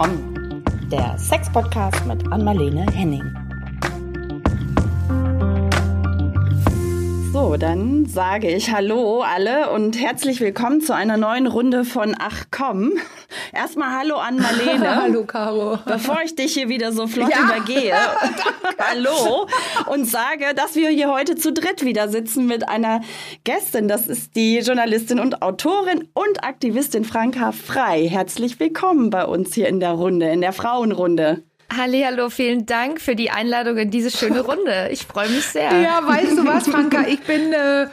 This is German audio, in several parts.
Komm, der Sex-Podcast mit Anmalene Henning. Dann sage ich Hallo alle und herzlich willkommen zu einer neuen Runde von Ach komm. Erstmal Hallo an Marlene. hallo Caro. Bevor ich dich hier wieder so flott ja. übergehe. hallo. Und sage, dass wir hier heute zu dritt wieder sitzen mit einer Gästin. Das ist die Journalistin und Autorin und Aktivistin Franka Frei. Herzlich willkommen bei uns hier in der Runde, in der Frauenrunde. Hallo, vielen Dank für die Einladung in diese schöne Runde. Ich freue mich sehr. Ja, weißt du was, Franka? Ich bin, äh,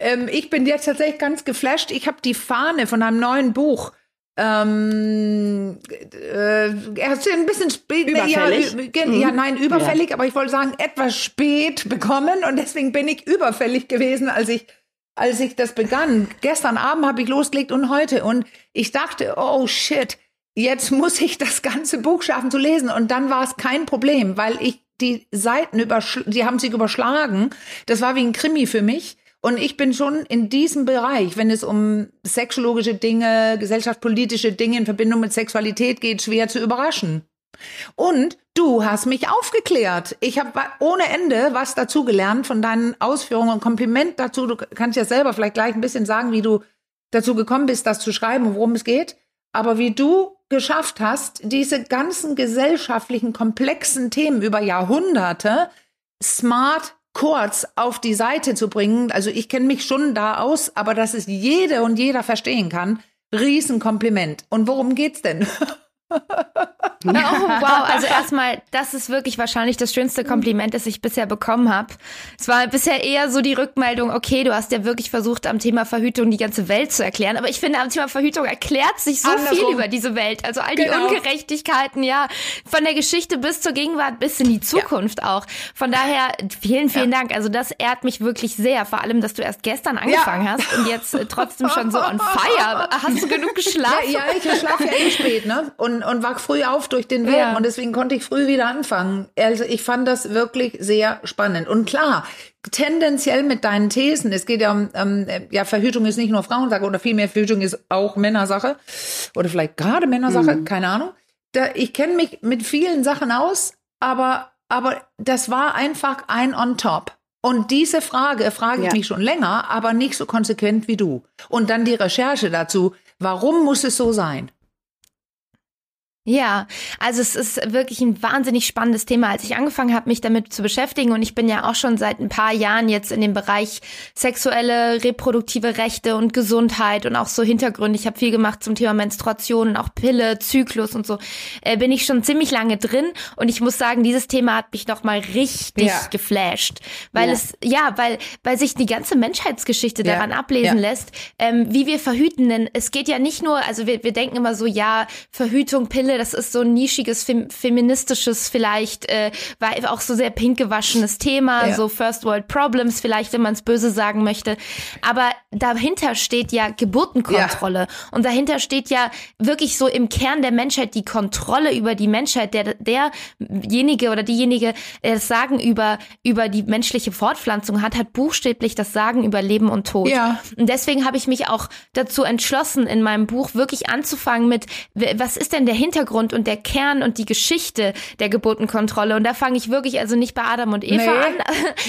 ähm, ich bin jetzt tatsächlich ganz geflasht. Ich habe die Fahne von einem neuen Buch. Ähm, äh, er ein bisschen spät. Überfällig? Ja, mhm. ja, nein, überfällig, ja. aber ich wollte sagen, etwas spät bekommen und deswegen bin ich überfällig gewesen, als ich als ich das begann. Gestern Abend habe ich losgelegt und heute und ich dachte, oh shit, jetzt muss ich das ganze Buch schaffen zu lesen. Und dann war es kein Problem, weil ich die Seiten überschlagen, die haben sich überschlagen. Das war wie ein Krimi für mich. Und ich bin schon in diesem Bereich, wenn es um sexologische Dinge, gesellschaftspolitische Dinge in Verbindung mit Sexualität geht, schwer zu überraschen. Und du hast mich aufgeklärt. Ich habe ohne Ende was dazugelernt von deinen Ausführungen und Kompliment dazu. Du kannst ja selber vielleicht gleich ein bisschen sagen, wie du dazu gekommen bist, das zu schreiben und worum es geht. Aber wie du geschafft hast, diese ganzen gesellschaftlichen, komplexen Themen über Jahrhunderte smart kurz auf die Seite zu bringen. Also ich kenne mich schon da aus, aber dass es jede und jeder verstehen kann, Riesenkompliment. Und worum geht's denn? oh, wow, also erstmal, das ist wirklich wahrscheinlich das schönste Kompliment, das ich bisher bekommen habe. Es war bisher eher so die Rückmeldung, okay, du hast ja wirklich versucht, am Thema Verhütung die ganze Welt zu erklären. Aber ich finde, am Thema Verhütung erklärt sich so Andersrum. viel über diese Welt. Also all die genau. Ungerechtigkeiten, ja, von der Geschichte bis zur Gegenwart bis in die Zukunft ja. auch. Von daher, vielen, vielen ja. Dank. Also das ehrt mich wirklich sehr. Vor allem, dass du erst gestern angefangen ja. hast und jetzt äh, trotzdem schon so on fire. Hast du genug geschlafen? Ja, ich schlafe ja eh spät, ne? Und und, wach früh auf durch den Willen ja. und deswegen konnte ich früh wieder anfangen. Also ich fand das wirklich sehr spannend. Und klar, tendenziell mit deinen Thesen, es geht ja um, ähm, ja, Verhütung ist nicht nur Frauensache oder vielmehr Verhütung ist auch Männersache oder vielleicht gerade Männersache, mhm. keine Ahnung. Da, ich kenne mich mit vielen Sachen aus, aber, aber das war einfach ein on top. Und diese Frage frage ich ja. mich schon länger, aber nicht so konsequent wie du. Und dann die Recherche dazu. Warum muss es so sein? Ja, also es ist wirklich ein wahnsinnig spannendes Thema. Als ich angefangen habe, mich damit zu beschäftigen und ich bin ja auch schon seit ein paar Jahren jetzt in dem Bereich sexuelle, reproduktive Rechte und Gesundheit und auch so Hintergründe. Ich habe viel gemacht zum Thema Menstruation und auch Pille, Zyklus und so. Äh, bin ich schon ziemlich lange drin und ich muss sagen, dieses Thema hat mich noch mal richtig ja. geflasht, weil ja. es ja, weil weil sich die ganze Menschheitsgeschichte ja. daran ablesen lässt, ähm, wie wir verhüten. Denn es geht ja nicht nur, also wir, wir denken immer so, ja, Verhütung, Pille finde, das ist so ein nischiges, fem feministisches, vielleicht, äh, war auch so sehr pink gewaschenes Thema, ja. so First World Problems, vielleicht, wenn man es böse sagen möchte. Aber dahinter steht ja Geburtenkontrolle. Ja. Und dahinter steht ja wirklich so im Kern der Menschheit die Kontrolle über die Menschheit, der, derjenige oder diejenige, der das Sagen über, über die menschliche Fortpflanzung hat, hat buchstäblich das Sagen über Leben und Tod. Ja. Und deswegen habe ich mich auch dazu entschlossen, in meinem Buch wirklich anzufangen mit, was ist denn der Hintergrund Hintergrund und der Kern und die Geschichte der Geburtenkontrolle. Und da fange ich wirklich, also nicht bei Adam und Eva nee, an,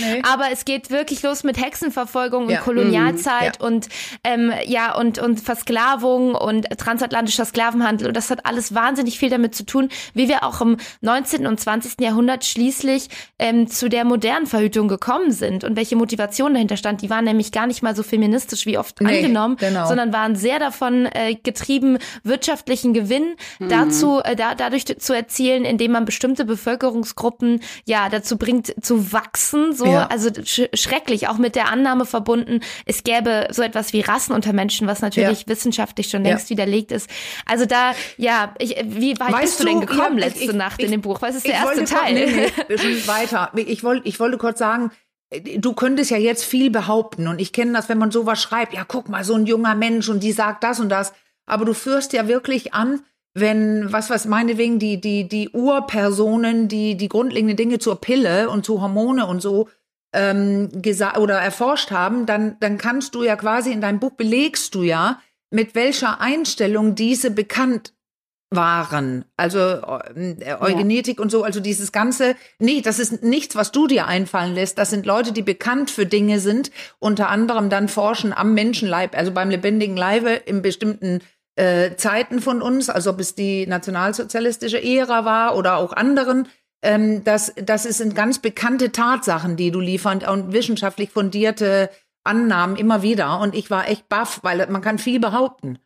nee. aber es geht wirklich los mit Hexenverfolgung ja. und Kolonialzeit mhm, ja. und ähm, ja und und Versklavung und transatlantischer Sklavenhandel. Und das hat alles wahnsinnig viel damit zu tun, wie wir auch im 19. und 20. Jahrhundert schließlich ähm, zu der modernen Verhütung gekommen sind und welche Motivation dahinter stand. Die waren nämlich gar nicht mal so feministisch wie oft nee, angenommen, genau. sondern waren sehr davon äh, getrieben, wirtschaftlichen Gewinn mhm. dazu dazu, äh, da, dadurch zu erzielen, indem man bestimmte Bevölkerungsgruppen ja dazu bringt, zu wachsen. So, ja. also sch schrecklich, auch mit der Annahme verbunden, es gäbe so etwas wie Rassen unter Menschen, was natürlich ja. wissenschaftlich schon längst ja. widerlegt ist. Also da, ja, ich, wie weit weißt bist du, denn gekommen ja, letzte ich, Nacht ich, in dem Buch? Was ist der erste Teil? Nee, nee, schon weiter. Ich wollte, ich wollte kurz sagen, du könntest ja jetzt viel behaupten und ich kenne das, wenn man sowas schreibt, ja, guck mal, so ein junger Mensch und die sagt das und das, aber du führst ja wirklich an, wenn, was was meinetwegen die, die, die Urpersonen, die die grundlegenden Dinge zur Pille und zu Hormone und so ähm, gesagt oder erforscht haben, dann, dann kannst du ja quasi in deinem Buch belegst du ja, mit welcher Einstellung diese bekannt waren. Also äh, Eugenetik ja. und so, also dieses ganze, nee, das ist nichts, was du dir einfallen lässt. Das sind Leute, die bekannt für Dinge sind, unter anderem dann forschen am Menschenleib, also beim lebendigen Leibe in bestimmten äh, Zeiten von uns, also ob es die nationalsozialistische Ära war oder auch anderen. Ähm, das, das sind ganz bekannte Tatsachen, die du liefern und wissenschaftlich fundierte Annahmen immer wieder. Und ich war echt baff, weil man kann viel behaupten.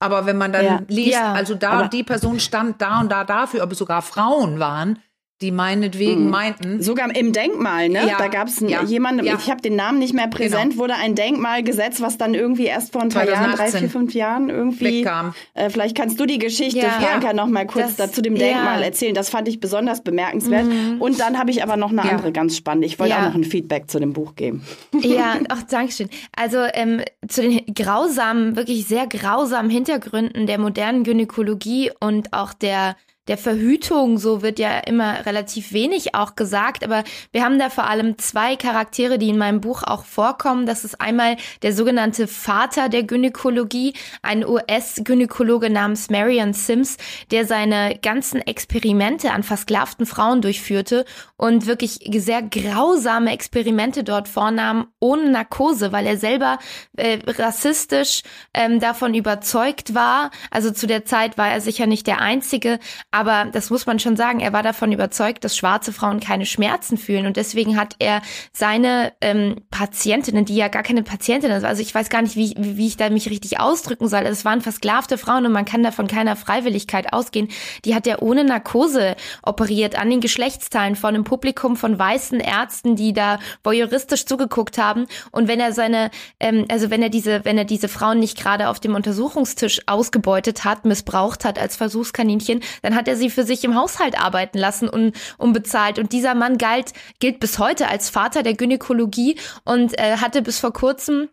Aber wenn man dann ja. liest, ja, also da und die Person stand da und da dafür, ob es sogar Frauen waren, die meinetwegen mhm. meinten. Sogar im Denkmal, ne? Ja, da gab es ja, jemanden, ja. ich habe den Namen nicht mehr präsent, genau. wurde ein Denkmal gesetzt, was dann irgendwie erst vor ein paar Jahren, drei, vier, fünf Jahren irgendwie wegkam. Äh, vielleicht kannst du die Geschichte, ja. Franka, noch mal kurz das, dazu dem Denkmal erzählen. Das fand ich besonders bemerkenswert. Mhm. Und dann habe ich aber noch eine andere ganz spannende. Ich wollte auch noch ein Feedback zu dem Buch geben. Ja, ach, Dankeschön. Also ähm, zu den grausamen, wirklich sehr grausamen Hintergründen der modernen Gynäkologie und auch der der Verhütung, so wird ja immer relativ wenig auch gesagt, aber wir haben da vor allem zwei Charaktere, die in meinem Buch auch vorkommen. Das ist einmal der sogenannte Vater der Gynäkologie, ein US-Gynäkologe namens Marion Sims, der seine ganzen Experimente an versklavten Frauen durchführte und wirklich sehr grausame Experimente dort vornahm, ohne Narkose, weil er selber äh, rassistisch ähm, davon überzeugt war. Also zu der Zeit war er sicher nicht der Einzige, aber das muss man schon sagen, er war davon überzeugt, dass schwarze Frauen keine Schmerzen fühlen. Und deswegen hat er seine ähm, Patientinnen, die ja gar keine Patientinnen sind, also ich weiß gar nicht, wie, wie ich da mich richtig ausdrücken soll. Es waren versklavte Frauen und man kann da von keiner Freiwilligkeit ausgehen. Die hat er ohne Narkose operiert an den Geschlechtsteilen von einem Publikum von weißen Ärzten, die da voyeuristisch zugeguckt haben. Und wenn er seine, ähm, also wenn er diese, wenn er diese Frauen nicht gerade auf dem Untersuchungstisch ausgebeutet hat, missbraucht hat als Versuchskaninchen, dann hat hat er sie für sich im Haushalt arbeiten lassen und unbezahlt. Und dieser Mann galt, gilt bis heute als Vater der Gynäkologie und äh, hatte bis vor kurzem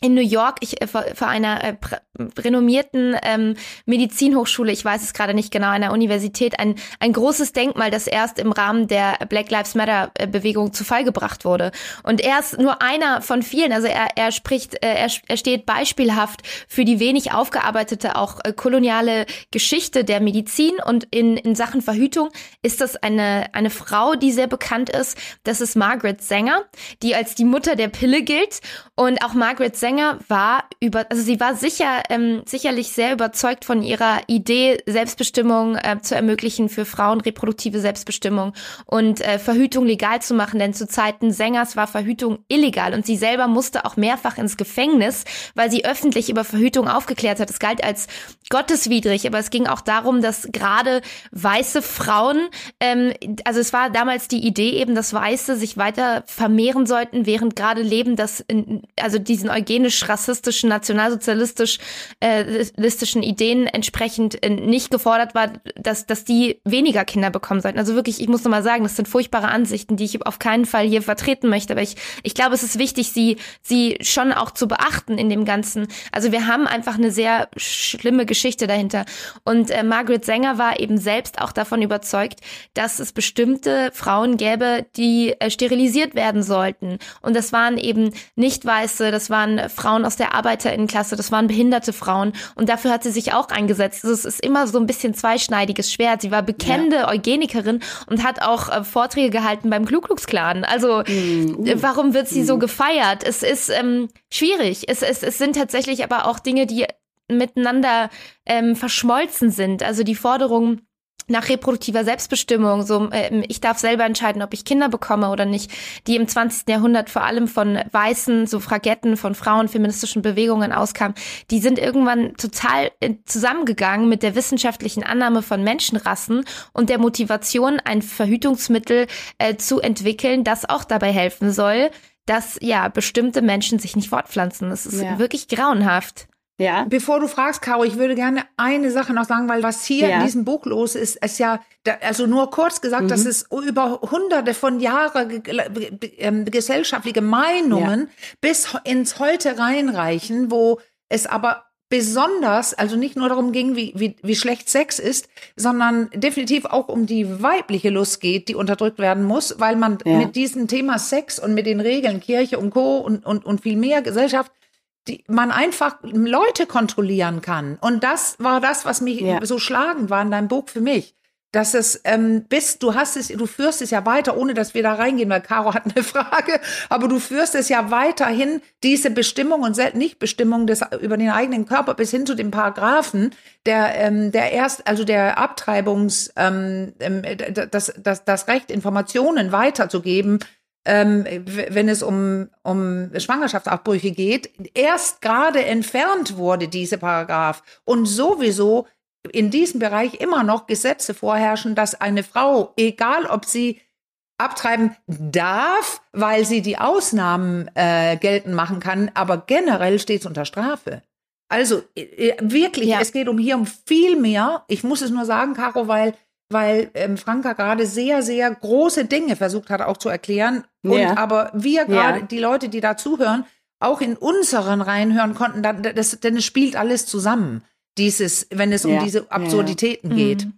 in New York, ich äh, vor einer äh, renommierten ähm, Medizinhochschule, ich weiß es gerade nicht genau, einer Universität, ein, ein großes Denkmal, das erst im Rahmen der Black Lives Matter äh, Bewegung zu Fall gebracht wurde. Und er ist nur einer von vielen, also er, er spricht, äh, er, er steht beispielhaft für die wenig aufgearbeitete, auch äh, koloniale Geschichte der Medizin und in, in Sachen Verhütung ist das eine, eine Frau, die sehr bekannt ist. Das ist Margaret Sanger, die als die Mutter der Pille gilt und auch Margaret Sanger war über, also sie war sicher ähm, sicherlich sehr überzeugt von ihrer Idee, Selbstbestimmung äh, zu ermöglichen für Frauen, reproduktive Selbstbestimmung und äh, Verhütung legal zu machen. Denn zu Zeiten Sängers war Verhütung illegal und sie selber musste auch mehrfach ins Gefängnis, weil sie öffentlich über Verhütung aufgeklärt hat. Es galt als gotteswidrig, aber es ging auch darum, dass gerade weiße Frauen, ähm, also es war damals die Idee eben, dass Weiße sich weiter vermehren sollten, während gerade Leben, das in, also diesen eugenisch, rassistischen, nationalsozialistisch äh, Ideen entsprechend äh, nicht gefordert war, dass, dass die weniger Kinder bekommen sollten. Also wirklich, ich muss nochmal sagen, das sind furchtbare Ansichten, die ich auf keinen Fall hier vertreten möchte. Aber ich, ich glaube, es ist wichtig, sie, sie schon auch zu beachten in dem Ganzen. Also wir haben einfach eine sehr schlimme Geschichte dahinter. Und äh, Margaret Sanger war eben selbst auch davon überzeugt, dass es bestimmte Frauen gäbe, die äh, sterilisiert werden sollten. Und das waren eben nicht weiße, das waren Frauen aus der Arbeiterinnenklasse, das waren behinderte Frauen. Und dafür hat sie sich auch eingesetzt. Also es ist immer so ein bisschen zweischneidiges Schwert. Sie war bekennende ja. Eugenikerin und hat auch äh, Vorträge gehalten beim Klan. Also mhm. Uh. warum wird sie mhm. so gefeiert? Es ist ähm, schwierig. Es, es, es sind tatsächlich aber auch Dinge, die miteinander ähm, verschmolzen sind. Also die Forderung nach reproduktiver Selbstbestimmung, so äh, ich darf selber entscheiden, ob ich Kinder bekomme oder nicht, die im 20. Jahrhundert vor allem von weißen Suffragetten, von Frauen, feministischen Bewegungen auskam, die sind irgendwann total äh, zusammengegangen mit der wissenschaftlichen Annahme von Menschenrassen und der Motivation, ein Verhütungsmittel äh, zu entwickeln, das auch dabei helfen soll, dass ja bestimmte Menschen sich nicht fortpflanzen. Das ist ja. wirklich grauenhaft. Ja. Bevor du fragst, Caro, ich würde gerne eine Sache noch sagen, weil was hier ja. in diesem Buch los ist, ist ja, also nur kurz gesagt, mhm. dass es über hunderte von Jahren ähm, gesellschaftliche Meinungen ja. bis ins Heute reinreichen, wo es aber besonders, also nicht nur darum ging, wie, wie, wie schlecht Sex ist, sondern definitiv auch um die weibliche Lust geht, die unterdrückt werden muss, weil man ja. mit diesem Thema Sex und mit den Regeln Kirche und Co. und, und, und viel mehr Gesellschaft die man einfach Leute kontrollieren kann. Und das war das, was mich ja. so schlagend war in deinem Buch für mich dass es ähm, bist, du hast es, du führst es ja weiter, ohne dass wir da reingehen, weil Caro hat eine Frage, aber du führst es ja weiterhin, diese Bestimmung und Nichtbestimmung des über den eigenen Körper bis hin zu den Paragraphen, der, ähm, der erst, also der Abtreibungs, ähm, ähm das, das, das Recht, Informationen weiterzugeben, ähm, wenn es um, um Schwangerschaftsabbrüche geht, erst gerade entfernt wurde, diese Paragraph. Und sowieso in diesem Bereich immer noch Gesetze vorherrschen, dass eine Frau, egal ob sie abtreiben darf, weil sie die Ausnahmen äh, geltend machen kann, aber generell steht es unter Strafe. Also äh, wirklich, ja. es geht um hier um viel mehr. Ich muss es nur sagen, Caro, weil weil ähm, Franka gerade sehr, sehr große Dinge versucht hat auch zu erklären. Und ja. aber wir gerade, ja. die Leute, die da zuhören, auch in unseren reinhören konnten, das, denn es spielt alles zusammen dieses, wenn es um ja. diese Absurditäten ja. geht. Mhm.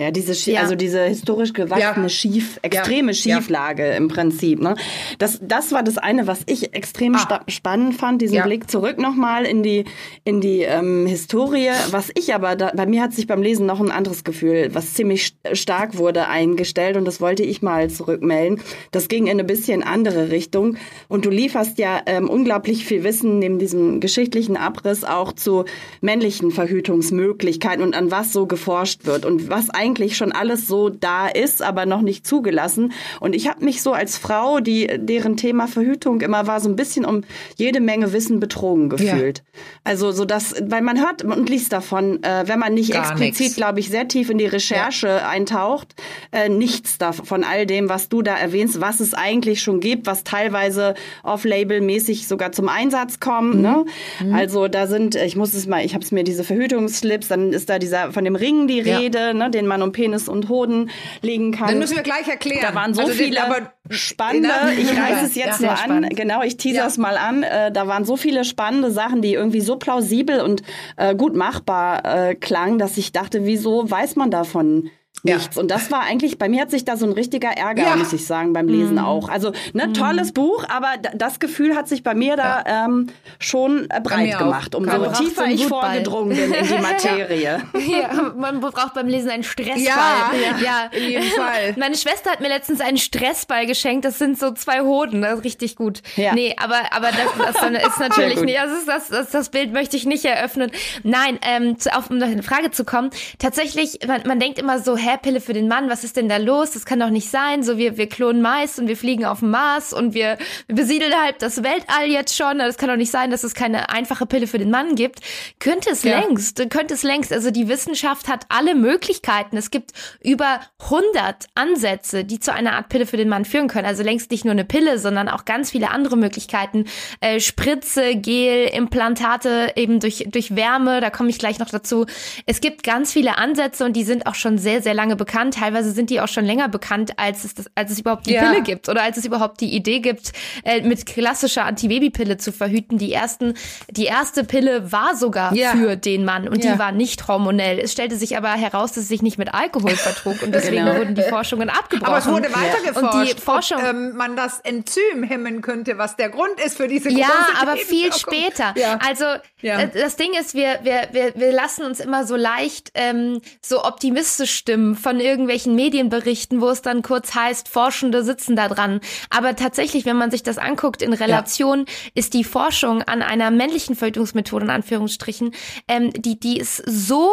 Ja, diese, ja. also diese historisch gewachsene ja. Schief, extreme ja. Schieflage im Prinzip. Ne? Das, das war das eine, was ich extrem ah. spannend fand, diesen Blick zurück nochmal in die, in die ähm, Historie. Was ich aber, da, bei mir hat sich beim Lesen noch ein anderes Gefühl, was ziemlich stark wurde, eingestellt und das wollte ich mal zurückmelden. Das ging in eine bisschen andere Richtung und du lieferst ja ähm, unglaublich viel Wissen neben diesem geschichtlichen Abriss auch zu männlichen Verhütungsmöglichkeiten und an was so geforscht wird und was eigentlich eigentlich schon alles so da ist, aber noch nicht zugelassen. Und ich habe mich so als Frau, die deren Thema Verhütung immer war, so ein bisschen um jede Menge Wissen betrogen gefühlt. Ja. Also so dass, weil man hört und liest davon, äh, wenn man nicht Gar explizit, glaube ich, sehr tief in die Recherche ja. eintaucht, äh, nichts davon, von all dem, was du da erwähnst, was es eigentlich schon gibt, was teilweise off-label-mäßig sogar zum Einsatz kommt. Mhm. Ne? Mhm. Also da sind, ich muss es mal, ich habe es mir diese Verhütungsslips, dann ist da dieser von dem Ring die Rede, ja. ne, den man um Penis und Hoden legen kann. Dann müssen wir gleich erklären. Da waren so also viele den, spannende, ich reiße es jetzt ja, mal an, genau, ich teaser es mal an, äh, da waren so viele spannende Sachen, die irgendwie so plausibel und äh, gut machbar äh, klangen, dass ich dachte, wieso weiß man davon nichts. Ja. Und das war eigentlich, bei mir hat sich da so ein richtiger Ärger, ja. muss ich sagen, beim Lesen mhm. auch. Also, ne, mhm. tolles Buch, aber das Gefühl hat sich bei mir da ja. ähm, schon äh, breit gemacht, umso tiefer ich vorgedrungen bin in die Materie. ja, man braucht beim Lesen einen Stressball. Ja, ja, in jedem Fall. Meine Schwester hat mir letztens einen Stressball geschenkt, das sind so zwei Hoden, das ist richtig gut. Ja. Nee, aber, aber das, das ist natürlich nicht, das, ist, das, das, das Bild möchte ich nicht eröffnen. Nein, ähm, auf, um noch eine Frage zu kommen, tatsächlich, man, man denkt immer so, hä, Pille für den Mann, was ist denn da los? Das kann doch nicht sein. So, wir, wir klonen Mais und wir fliegen auf den Mars und wir, wir besiedeln halt das Weltall jetzt schon. Das kann doch nicht sein, dass es keine einfache Pille für den Mann gibt. Könnte es ja. längst, könnte es längst. Also die Wissenschaft hat alle Möglichkeiten. Es gibt über 100 Ansätze, die zu einer Art Pille für den Mann führen können. Also längst nicht nur eine Pille, sondern auch ganz viele andere Möglichkeiten. Äh, Spritze, Gel, Implantate eben durch, durch Wärme, da komme ich gleich noch dazu. Es gibt ganz viele Ansätze und die sind auch schon sehr, sehr lange bekannt. Teilweise sind die auch schon länger bekannt, als es, das, als es überhaupt die ja. Pille gibt oder als es überhaupt die Idee gibt, äh, mit klassischer Antibabypille zu verhüten. Die ersten, die erste Pille war sogar ja. für den Mann und ja. die war nicht hormonell. Es stellte sich aber heraus, dass es sich nicht mit Alkohol vertrug und deswegen genau. wurden die Forschungen abgebrochen. Aber es wurde weitergeforscht, und die Forschung, ob ähm, man das Enzym hemmen könnte, was der Grund ist für diese große Ja, aber viel später. Also äh, das Ding ist, wir, wir, wir, wir lassen uns immer so leicht ähm, so optimistisch stimmen von irgendwelchen Medienberichten, wo es dann kurz heißt, Forschende sitzen da dran. Aber tatsächlich, wenn man sich das anguckt in Relation, ja. ist die Forschung an einer männlichen Verhütungsmethode, in Anführungsstrichen, ähm, die, die ist so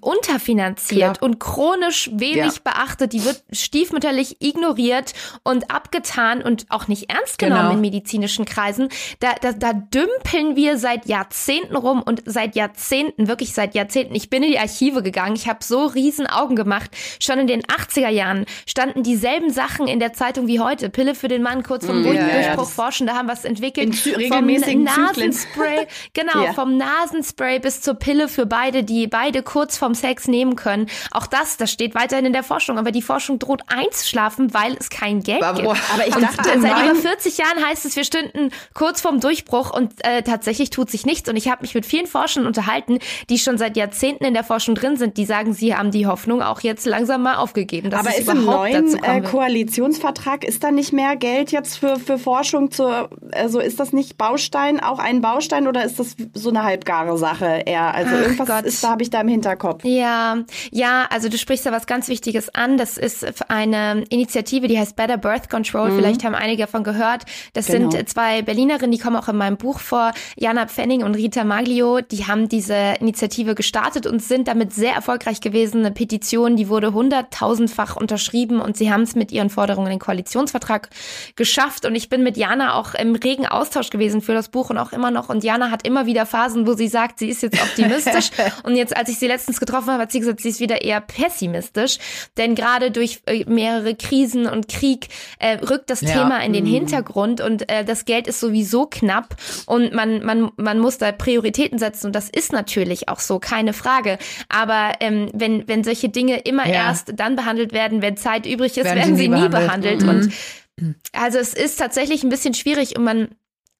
unterfinanziert Klar. und chronisch wenig ja. beachtet. Die wird stiefmütterlich ignoriert und abgetan und auch nicht ernst genommen genau. in medizinischen Kreisen. Da, da, da dümpeln wir seit Jahrzehnten rum und seit Jahrzehnten, wirklich seit Jahrzehnten. Ich bin in die Archive gegangen, ich habe so riesen Augen gemacht. Schon in den 80er Jahren standen dieselben Sachen in der Zeitung wie heute. Pille für den Mann, kurz vom mm, ja, Durchbruch ja, forschen, da haben was entwickelt. In vom Nasenspray, genau, vom Nasenspray bis zur Pille für beide, die beide kurz kurz vorm Sex nehmen können. Auch das, das steht weiterhin in der Forschung, aber die Forschung droht einzuschlafen, weil es kein Geld aber, gibt. Aber ich dachte, seit über 40 Jahren heißt es, wir stünden kurz vorm Durchbruch und äh, tatsächlich tut sich nichts. Und ich habe mich mit vielen Forschern unterhalten, die schon seit Jahrzehnten in der Forschung drin sind, die sagen, sie haben die Hoffnung auch jetzt langsam mal aufgegeben. aber ist im neuen äh, Koalitionsvertrag, ist da nicht mehr Geld jetzt für, für Forschung zur, also ist das nicht Baustein, auch ein Baustein oder ist das so eine halbgare Sache eher? Also Ach irgendwas Gott. ist da, habe ich da im Hinterkopf. Ja, ja, also du sprichst da was ganz Wichtiges an. Das ist eine Initiative, die heißt Better Birth Control. Mhm. Vielleicht haben einige davon gehört. Das genau. sind zwei Berlinerinnen, die kommen auch in meinem Buch vor. Jana Pfenning und Rita Maglio, die haben diese Initiative gestartet und sind damit sehr erfolgreich gewesen. Eine Petition, die wurde hunderttausendfach unterschrieben und sie haben es mit ihren Forderungen in den Koalitionsvertrag geschafft. Und ich bin mit Jana auch im regen Austausch gewesen für das Buch und auch immer noch. Und Jana hat immer wieder Phasen, wo sie sagt, sie ist jetzt optimistisch. und jetzt, als ich sie letztens getroffen habe, hat sie gesagt, sie ist wieder eher pessimistisch. Denn gerade durch äh, mehrere Krisen und Krieg äh, rückt das ja. Thema in den mhm. Hintergrund und äh, das Geld ist sowieso knapp und man, man, man muss da Prioritäten setzen. Und das ist natürlich auch so, keine Frage. Aber ähm, wenn, wenn solche Dinge immer ja. erst dann behandelt werden, wenn Zeit übrig ist, werden, werden sie nie behandelt. behandelt. Mhm. Und also es ist tatsächlich ein bisschen schwierig und man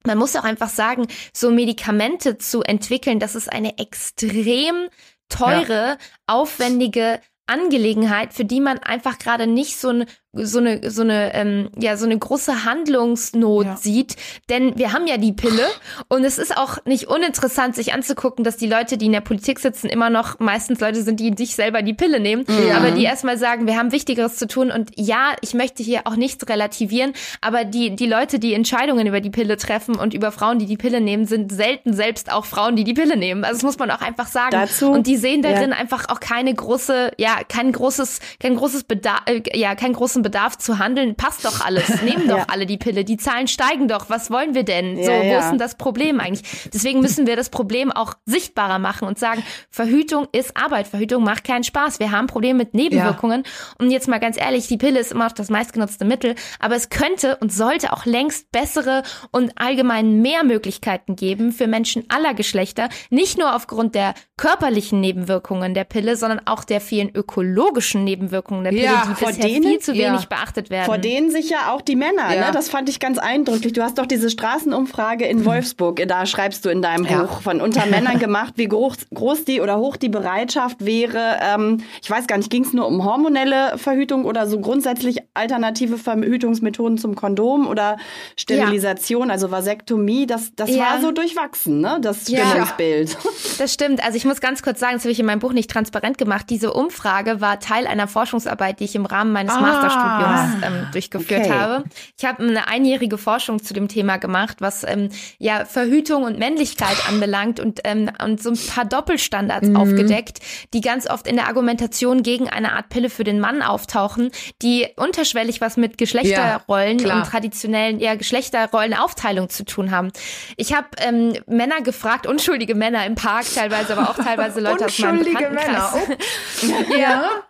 man muss auch einfach sagen, so Medikamente zu entwickeln, das ist eine extrem teure, ja. aufwendige Angelegenheit, für die man einfach gerade nicht so ein so eine so eine ähm, ja so eine große Handlungsnot ja. sieht, denn wir haben ja die Pille und es ist auch nicht uninteressant sich anzugucken, dass die Leute, die in der Politik sitzen, immer noch meistens Leute sind, die sich selber die Pille nehmen, ja. aber die erstmal sagen, wir haben wichtigeres zu tun und ja, ich möchte hier auch nichts relativieren, aber die die Leute, die Entscheidungen über die Pille treffen und über Frauen, die die Pille nehmen, sind selten selbst auch Frauen, die die Pille nehmen. Also das muss man auch einfach sagen Dazu, und die sehen darin ja. einfach auch keine große ja, kein großes kein großes Bedarf äh, ja, keinen großen Bedarf zu handeln, passt doch alles. Nehmen doch ja. alle die Pille. Die Zahlen steigen doch. Was wollen wir denn? So, ja, wo ist denn das Problem eigentlich? Deswegen müssen wir das Problem auch sichtbarer machen und sagen, Verhütung ist Arbeit. Verhütung macht keinen Spaß. Wir haben Probleme mit Nebenwirkungen. Und jetzt mal ganz ehrlich, die Pille ist immer noch das meistgenutzte Mittel, aber es könnte und sollte auch längst bessere und allgemein mehr Möglichkeiten geben für Menschen aller Geschlechter, nicht nur aufgrund der körperlichen Nebenwirkungen der Pille, sondern auch der vielen ökologischen Nebenwirkungen der Pille, ja, die bisher denen, viel zu wenig ja. beachtet werden. Vor denen sich ja auch die Männer, ja. ne? das fand ich ganz eindrücklich. Du hast doch diese Straßenumfrage in Wolfsburg, da schreibst du in deinem Buch von unter Männern gemacht, wie groß, groß die oder hoch die Bereitschaft wäre. Ähm, ich weiß gar nicht, ging es nur um hormonelle Verhütung oder so grundsätzlich alternative Verhütungsmethoden zum Kondom oder Sterilisation, also Vasektomie. Das, das war so durchwachsen, ne? das Stimmungsbild. Das stimmt. Also ich muss ganz kurz sagen, das habe ich in meinem Buch nicht transparent gemacht. Diese Umfrage war Teil einer Forschungsarbeit, die ich im Rahmen meines ah, Masterstudiums ähm, durchgeführt okay. habe. Ich habe eine einjährige Forschung zu dem Thema gemacht, was ähm, ja Verhütung und Männlichkeit anbelangt und, ähm, und so ein paar Doppelstandards mhm. aufgedeckt, die ganz oft in der Argumentation gegen eine Art Pille für den Mann auftauchen, die unterschwellig was mit Geschlechterrollen ja, und traditionellen ja, Geschlechterrollenaufteilung zu tun haben. Ich habe ähm, Männer gefragt, unschuldige Männer im Park teilweise, aber auch teilweise Leute aus meinem Bekanntenkreis. Männer. Oh. ja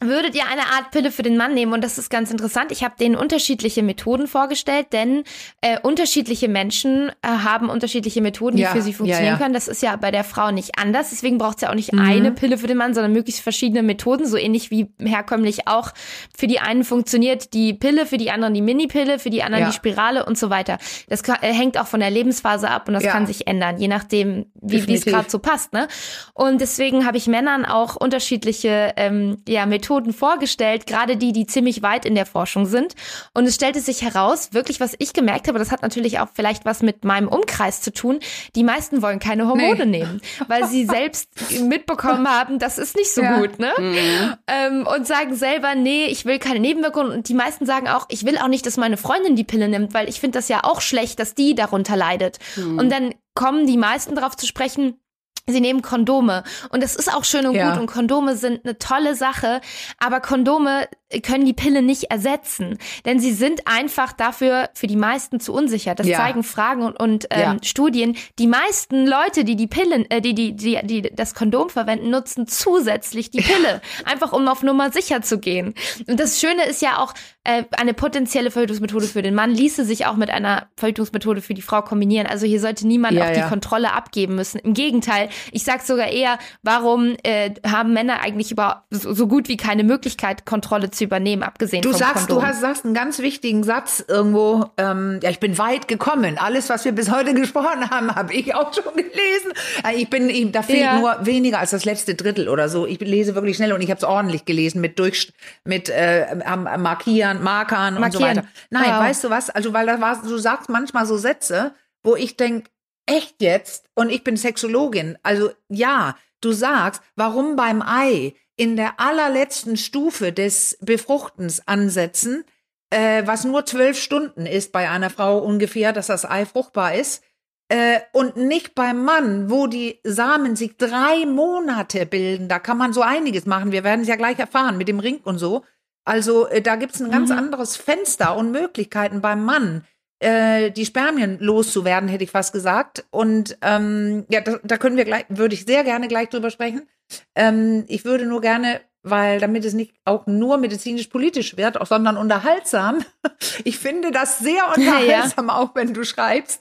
würdet ihr eine Art Pille für den Mann nehmen? Und das ist ganz interessant. Ich habe denen unterschiedliche Methoden vorgestellt, denn äh, unterschiedliche Menschen äh, haben unterschiedliche Methoden, die ja, für sie funktionieren ja, ja. können. Das ist ja bei der Frau nicht anders. Deswegen braucht es ja auch nicht mhm. eine Pille für den Mann, sondern möglichst verschiedene Methoden, so ähnlich wie herkömmlich auch. Für die einen funktioniert die Pille, für die anderen die Mini-Pille, für die anderen die Spirale und so weiter. Das kann, äh, hängt auch von der Lebensphase ab und das kann sich ändern, je nachdem, wie es gerade so passt. Ne? Und deswegen habe ich Männern auch unterschiedliche ähm, ja, Methoden Methoden vorgestellt, gerade die, die ziemlich weit in der Forschung sind. Und es stellte sich heraus, wirklich, was ich gemerkt habe, das hat natürlich auch vielleicht was mit meinem Umkreis zu tun. Die meisten wollen keine Hormone nee. nehmen, weil sie selbst mitbekommen haben, das ist nicht so ja. gut, ne? Mhm. Ähm, und sagen selber, nee, ich will keine Nebenwirkungen. Und die meisten sagen auch, ich will auch nicht, dass meine Freundin die Pille nimmt, weil ich finde das ja auch schlecht, dass die darunter leidet. Mhm. Und dann kommen die meisten darauf zu sprechen, Sie nehmen Kondome. Und das ist auch schön und ja. gut. Und Kondome sind eine tolle Sache. Aber Kondome können die Pille nicht ersetzen, denn sie sind einfach dafür für die meisten zu unsicher. Das ja. zeigen Fragen und, und ähm, ja. Studien. Die meisten Leute, die die Pillen, äh, die, die die die das Kondom verwenden, nutzen zusätzlich die Pille, einfach um auf Nummer sicher zu gehen. Und das Schöne ist ja auch äh, eine potenzielle Verhütungsmethode für den Mann ließe sich auch mit einer Verhütungsmethode für die Frau kombinieren. Also hier sollte niemand ja, auch die Kontrolle abgeben müssen. Im Gegenteil, ich sage sogar eher, warum äh, haben Männer eigentlich über so, so, gut wie keine Möglichkeit, Kontrolle zu übernehmen, abgesehen du vom sagst, Kondom. Du hast, sagst einen ganz wichtigen Satz irgendwo, ähm, ja, ich bin weit gekommen. Alles, was wir bis heute gesprochen haben, habe ich auch schon gelesen. Äh, ich bin, ich, da fehlt ja. nur weniger als das letzte Drittel oder so. Ich lese wirklich schnell und ich habe es ordentlich gelesen mit durch, mit äh, Markieren, Markern Markieren. und so weiter. Nein, wow. weißt du was? Also, weil da war, du sagst manchmal so Sätze, wo ich denk echt jetzt? Und ich bin Sexologin. Also ja, du sagst, warum beim Ei in der allerletzten Stufe des Befruchtens ansetzen, äh, was nur zwölf Stunden ist bei einer Frau ungefähr, dass das Ei fruchtbar ist, äh, und nicht beim Mann, wo die Samen sich drei Monate bilden. Da kann man so einiges machen. Wir werden es ja gleich erfahren mit dem Ring und so. Also äh, da gibt's ein ganz mhm. anderes Fenster und Möglichkeiten beim Mann äh, die Spermien loszuwerden, hätte ich fast gesagt. Und ähm, ja, da, da können wir gleich, würde ich sehr gerne gleich drüber sprechen. Ähm, ich würde nur gerne, weil damit es nicht auch nur medizinisch-politisch wird, auch, sondern unterhaltsam. Ich finde das sehr unterhaltsam, ja. auch wenn du schreibst,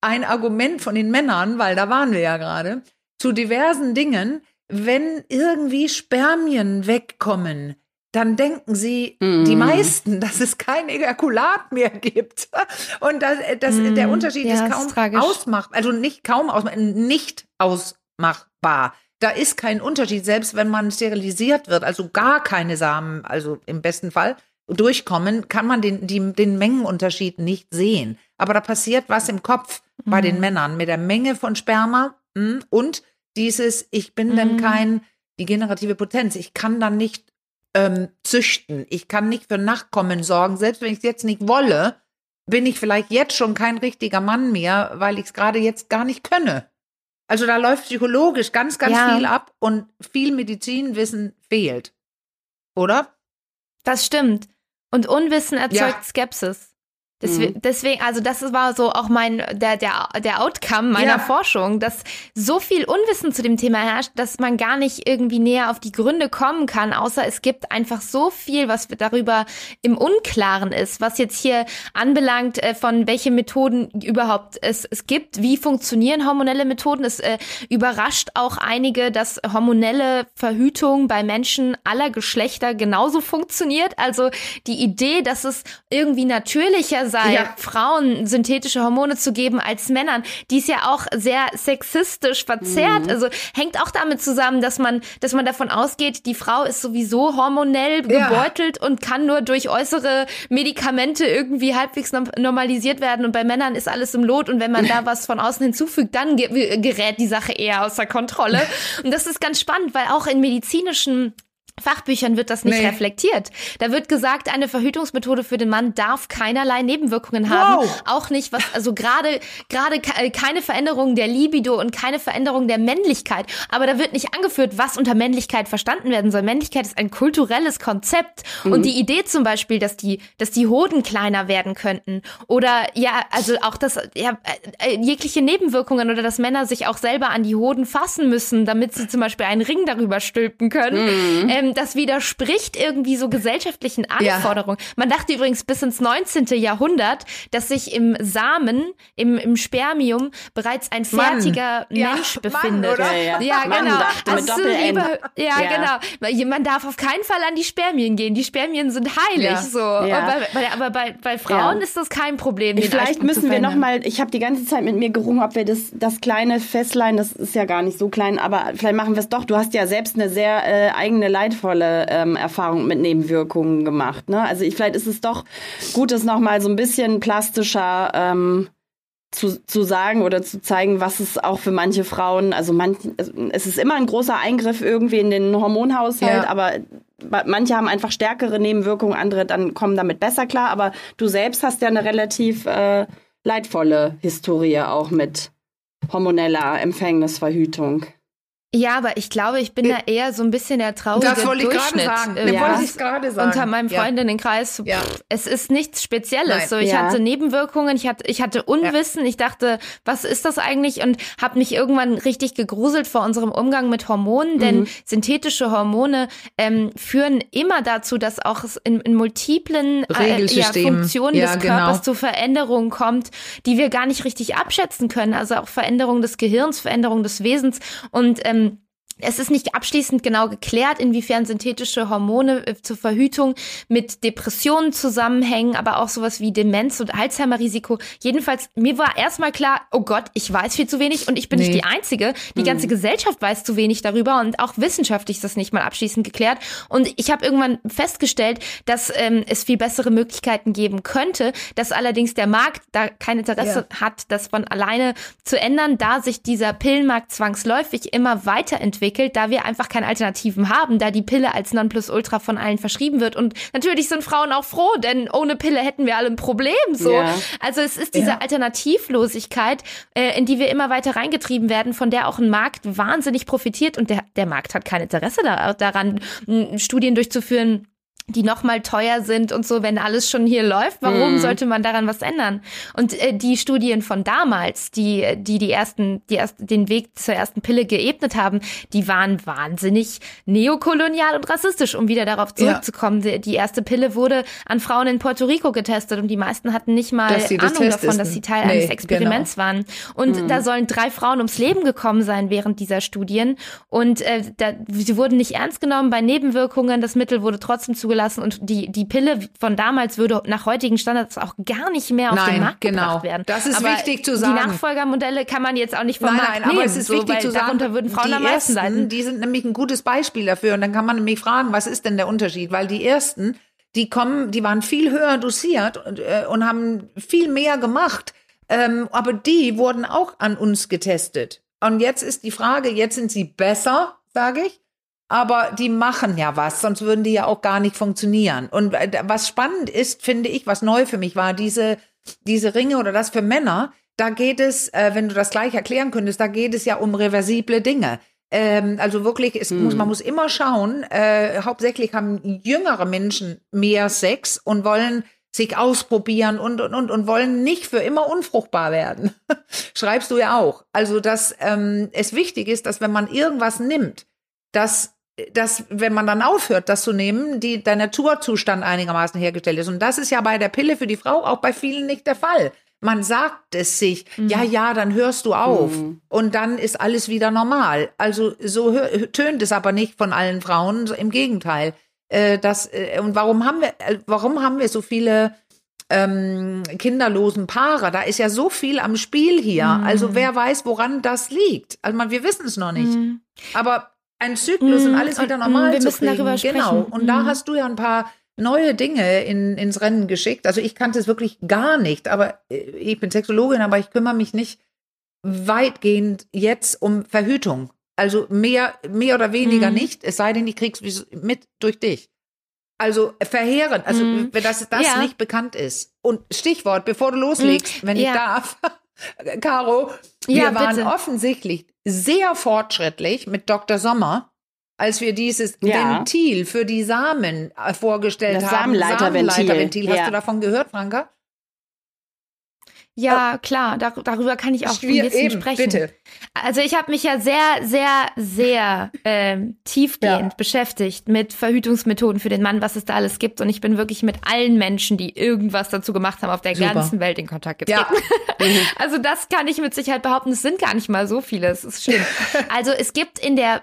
ein Argument von den Männern, weil da waren wir ja gerade, zu diversen Dingen, wenn irgendwie Spermien wegkommen, dann denken sie, mm. die meisten, dass es kein Ejakulat mehr gibt. Und dass, dass mm. der Unterschied ja, ist kaum ist ausmachbar, also nicht kaum ausmachbar, nicht ausmachbar. Da ist kein Unterschied, selbst wenn man sterilisiert wird, also gar keine Samen, also im besten Fall durchkommen, kann man den, die, den Mengenunterschied nicht sehen. Aber da passiert was im Kopf mm. bei den mm. Männern mit der Menge von Sperma mm, und dieses, ich bin dann mm. kein, die generative Potenz, ich kann dann nicht ähm, züchten. Ich kann nicht für Nachkommen sorgen. Selbst wenn ich es jetzt nicht wolle, bin ich vielleicht jetzt schon kein richtiger Mann mehr, weil ich es gerade jetzt gar nicht könne. Also da läuft psychologisch ganz, ganz ja. viel ab und viel Medizinwissen fehlt. Oder? Das stimmt. Und Unwissen erzeugt ja. Skepsis. Deswegen, mhm. deswegen, also das war so auch mein der der der Outcome meiner ja. Forschung, dass so viel Unwissen zu dem Thema herrscht, dass man gar nicht irgendwie näher auf die Gründe kommen kann, außer es gibt einfach so viel, was darüber im Unklaren ist, was jetzt hier anbelangt äh, von welche Methoden überhaupt es es gibt, wie funktionieren hormonelle Methoden. Es äh, überrascht auch einige, dass hormonelle Verhütung bei Menschen aller Geschlechter genauso funktioniert. Also die Idee, dass es irgendwie natürlicher sei, ja. Frauen synthetische Hormone zu geben als Männern, die ist ja auch sehr sexistisch verzerrt. Mhm. Also hängt auch damit zusammen, dass man, dass man davon ausgeht, die Frau ist sowieso hormonell gebeutelt ja. und kann nur durch äußere Medikamente irgendwie halbwegs normalisiert werden. Und bei Männern ist alles im Lot. Und wenn man da was von außen hinzufügt, dann gerät die Sache eher außer Kontrolle. Und das ist ganz spannend, weil auch in medizinischen Fachbüchern wird das nicht nee. reflektiert. Da wird gesagt, eine Verhütungsmethode für den Mann darf keinerlei Nebenwirkungen haben. Wow. Auch nicht, was, also gerade, gerade äh, keine Veränderung der Libido und keine Veränderung der Männlichkeit. Aber da wird nicht angeführt, was unter Männlichkeit verstanden werden soll. Männlichkeit ist ein kulturelles Konzept. Mhm. Und die Idee zum Beispiel, dass die, dass die Hoden kleiner werden könnten oder ja, also auch das, ja, äh, äh, jegliche Nebenwirkungen oder dass Männer sich auch selber an die Hoden fassen müssen, damit sie zum Beispiel einen Ring darüber stülpen können. Mhm. Ähm, das widerspricht irgendwie so gesellschaftlichen Anforderungen. Ja. Man dachte übrigens bis ins 19. Jahrhundert, dass sich im Samen, im, im Spermium bereits ein fertiger Mann. Mensch ja, befindet. Mann, ja, ja. genau. Also, liebe, ja, genau. Man darf auf keinen Fall an die Spermien gehen. Die Spermien sind heilig. So. Bei, bei, aber bei, bei Frauen ist das kein Problem. Vielleicht müssen wir noch mal. Ich habe die ganze Zeit mit mir gerungen, ob wir das, das kleine Fässlein, das ist ja gar nicht so klein, aber vielleicht machen wir es doch. Du hast ja selbst eine sehr äh, eigene Leidenschaft leidvolle ähm, Erfahrungen mit Nebenwirkungen gemacht. Ne? Also ich, vielleicht ist es doch gut, das nochmal so ein bisschen plastischer ähm, zu, zu sagen oder zu zeigen, was es auch für manche Frauen, also manch, es ist immer ein großer Eingriff irgendwie in den Hormonhaushalt, ja. aber manche haben einfach stärkere Nebenwirkungen, andere dann kommen damit besser klar. Aber du selbst hast ja eine relativ äh, leidvolle Historie auch mit hormoneller Empfängnisverhütung. Ja, aber ich glaube, ich bin da eher so ein bisschen der traurige das wollte ich Durchschnitt. Sagen. Äh, ja. wollte ich gerade sagen. Unter meinem Freundinnenkreis. Ja. Es ist nichts Spezielles. Nein. So, ich ja. hatte Nebenwirkungen, ich hatte, ich hatte Unwissen. Ich dachte, was ist das eigentlich? Und habe mich irgendwann richtig gegruselt vor unserem Umgang mit Hormonen, denn mhm. synthetische Hormone ähm, führen immer dazu, dass auch in, in multiplen äh, ja, Funktionen des genau. Körpers zu Veränderungen kommt, die wir gar nicht richtig abschätzen können. Also auch Veränderungen des Gehirns, Veränderungen des Wesens und ähm, es ist nicht abschließend genau geklärt, inwiefern synthetische Hormone äh, zur Verhütung mit Depressionen zusammenhängen, aber auch sowas wie Demenz und Alzheimer-Risiko. Jedenfalls, mir war erstmal klar, oh Gott, ich weiß viel zu wenig und ich bin nee. nicht die Einzige. Die ganze mhm. Gesellschaft weiß zu wenig darüber und auch wissenschaftlich ist das nicht mal abschließend geklärt. Und ich habe irgendwann festgestellt, dass ähm, es viel bessere Möglichkeiten geben könnte, dass allerdings der Markt da kein Interesse ja. hat, das von alleine zu ändern, da sich dieser Pillenmarkt zwangsläufig immer weiterentwickelt entwickelt, da wir einfach keine Alternativen haben, da die Pille als Nonplusultra von allen verschrieben wird. Und natürlich sind Frauen auch froh, denn ohne Pille hätten wir alle ein Problem. So. Ja. Also es ist diese ja. Alternativlosigkeit, äh, in die wir immer weiter reingetrieben werden, von der auch ein Markt wahnsinnig profitiert. Und der, der Markt hat kein Interesse daran, Studien durchzuführen, die nochmal teuer sind und so, wenn alles schon hier läuft, warum mm. sollte man daran was ändern? Und äh, die Studien von damals, die die die ersten, die erst den Weg zur ersten Pille geebnet haben, die waren wahnsinnig neokolonial und rassistisch, um wieder darauf zurückzukommen. Ja. Die erste Pille wurde an Frauen in Puerto Rico getestet und die meisten hatten nicht mal Ahnung davon, dass sie Teil nee, eines Experiments genau. waren. Und mm. da sollen drei Frauen ums Leben gekommen sein während dieser Studien und äh, da, sie wurden nicht ernst genommen bei Nebenwirkungen. Das Mittel wurde trotzdem zugelassen zugelassen und die, die Pille von damals würde nach heutigen Standards auch gar nicht mehr auf nein, den Markt genau. gebracht werden. Das ist aber wichtig zu sagen. Die Nachfolgermodelle kann man jetzt auch nicht vom nein, Markt nein, nehmen. Aber es ist so, wichtig zu sagen, darunter würden Frauen am meisten leiden. Die sind nämlich ein gutes Beispiel dafür und dann kann man nämlich fragen, was ist denn der Unterschied? Weil die ersten, die kommen, die waren viel höher dosiert und, äh, und haben viel mehr gemacht. Ähm, aber die wurden auch an uns getestet. Und jetzt ist die Frage, jetzt sind sie besser, sage ich, aber die machen ja was, sonst würden die ja auch gar nicht funktionieren. Und äh, was spannend ist, finde ich, was neu für mich war, diese, diese Ringe oder das für Männer, da geht es, äh, wenn du das gleich erklären könntest, da geht es ja um reversible Dinge. Ähm, also wirklich, es hm. muss, man muss immer schauen, äh, hauptsächlich haben jüngere Menschen mehr Sex und wollen sich ausprobieren und, und, und, und wollen nicht für immer unfruchtbar werden. Schreibst du ja auch. Also, dass ähm, es wichtig ist, dass wenn man irgendwas nimmt, dass dass, wenn man dann aufhört, das zu nehmen, die, der Naturzustand einigermaßen hergestellt ist. Und das ist ja bei der Pille für die Frau auch bei vielen nicht der Fall. Man sagt es sich, mhm. ja, ja, dann hörst du auf mhm. und dann ist alles wieder normal. Also so tönt es aber nicht von allen Frauen, im Gegenteil. Äh, das, äh, und warum haben wir, äh, warum haben wir so viele ähm, kinderlosen Paare? Da ist ja so viel am Spiel hier. Mhm. Also wer weiß, woran das liegt? Also man, wir wissen es noch nicht. Mhm. Aber ein Zyklus und mm, alles wieder normal wir zu kriegen. Darüber sprechen. Genau. Und mm. da hast du ja ein paar neue Dinge in, ins Rennen geschickt. Also ich kannte es wirklich gar nicht, aber äh, ich bin Sexologin, aber ich kümmere mich nicht weitgehend jetzt um Verhütung. Also mehr, mehr oder weniger mm. nicht, es sei denn, ich krieg's mit durch dich. Also verheerend, also mm. wenn das, das ja. nicht bekannt ist. Und Stichwort, bevor du loslegst, mm. wenn ja. ich darf, Caro, wir ja, waren offensichtlich sehr fortschrittlich mit Dr. Sommer, als wir dieses ja. Ventil für die Samen äh, vorgestellt das haben. Samenleiterventil. Samenleiterventil. Hast ja. du davon gehört, Franka? Ja, klar, dar darüber kann ich auch Schwier ein bisschen sprechen. Bitte. Also ich habe mich ja sehr, sehr, sehr ähm, tiefgehend ja. beschäftigt mit Verhütungsmethoden für den Mann, was es da alles gibt. Und ich bin wirklich mit allen Menschen, die irgendwas dazu gemacht haben, auf der Super. ganzen Welt in Kontakt getreten. Ja. also das kann ich mit Sicherheit behaupten. Es sind gar nicht mal so viele. Es ist schlimm. Also es gibt in der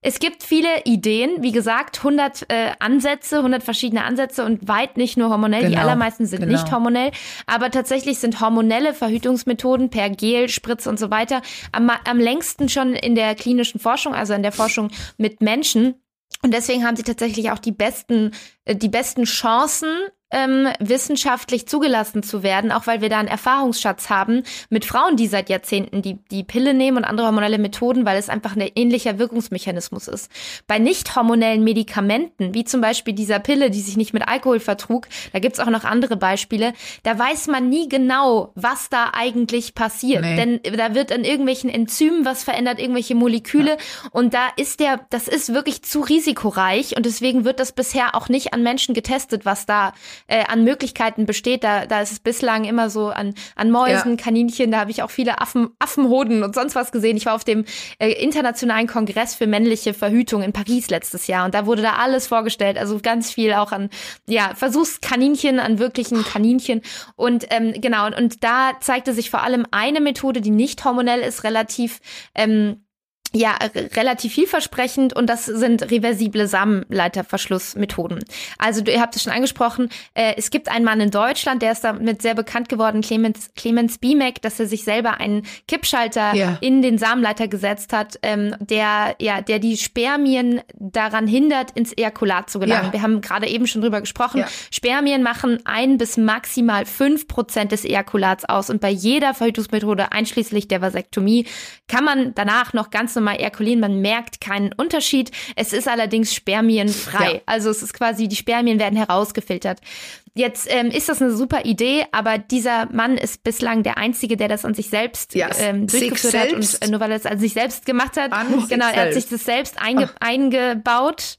es gibt viele Ideen, wie gesagt, 100 äh, Ansätze, 100 verschiedene Ansätze und weit nicht nur hormonell. Genau, die allermeisten sind genau. nicht hormonell, aber tatsächlich sind hormonelle Verhütungsmethoden per Gel, Spritz und so weiter am, am längsten schon in der klinischen Forschung, also in der Forschung mit Menschen. Und deswegen haben sie tatsächlich auch die besten, äh, die besten Chancen ähm, wissenschaftlich zugelassen zu werden, auch weil wir da einen Erfahrungsschatz haben mit Frauen, die seit Jahrzehnten die, die Pille nehmen und andere hormonelle Methoden, weil es einfach ein ähnlicher Wirkungsmechanismus ist. Bei nicht hormonellen Medikamenten, wie zum Beispiel dieser Pille, die sich nicht mit Alkohol vertrug, da gibt's auch noch andere Beispiele, da weiß man nie genau, was da eigentlich passiert. Nee. Denn da wird an irgendwelchen Enzymen was verändert, irgendwelche Moleküle. Ja. Und da ist der, das ist wirklich zu risikoreich und deswegen wird das bisher auch nicht an Menschen getestet, was da äh, an Möglichkeiten besteht. Da, da ist es bislang immer so an, an Mäusen, ja. Kaninchen, da habe ich auch viele Affen, Affenhoden und sonst was gesehen. Ich war auf dem äh, internationalen Kongress für männliche Verhütung in Paris letztes Jahr und da wurde da alles vorgestellt. Also ganz viel auch an ja, Versuchskaninchen, an wirklichen Kaninchen. Und ähm, genau, und, und da zeigte sich vor allem eine Methode, die nicht hormonell ist, relativ ähm, ja, relativ vielversprechend und das sind reversible Samenleiterverschlussmethoden. Also ihr habt es schon angesprochen, äh, es gibt einen Mann in Deutschland, der ist damit sehr bekannt geworden, Clemens, Clemens Biemek, dass er sich selber einen Kippschalter ja. in den Samenleiter gesetzt hat, ähm, der, ja, der die Spermien daran hindert, ins Ejakulat zu gelangen. Ja. Wir haben gerade eben schon drüber gesprochen. Ja. Spermien machen ein bis maximal fünf Prozent des Ejakulats aus und bei jeder Verhütungsmethode, einschließlich der Vasektomie, kann man danach noch ganz normal ejakulieren. Man merkt keinen Unterschied. Es ist allerdings spermienfrei. Ja. Also es ist quasi, die Spermien werden herausgefiltert. Jetzt ähm, ist das eine super Idee, aber dieser Mann ist bislang der Einzige, der das an sich selbst yes. ähm, durchgeführt hat und äh, nur weil er es an sich selbst gemacht hat. An genau, er hat sich das selbst einge eingebaut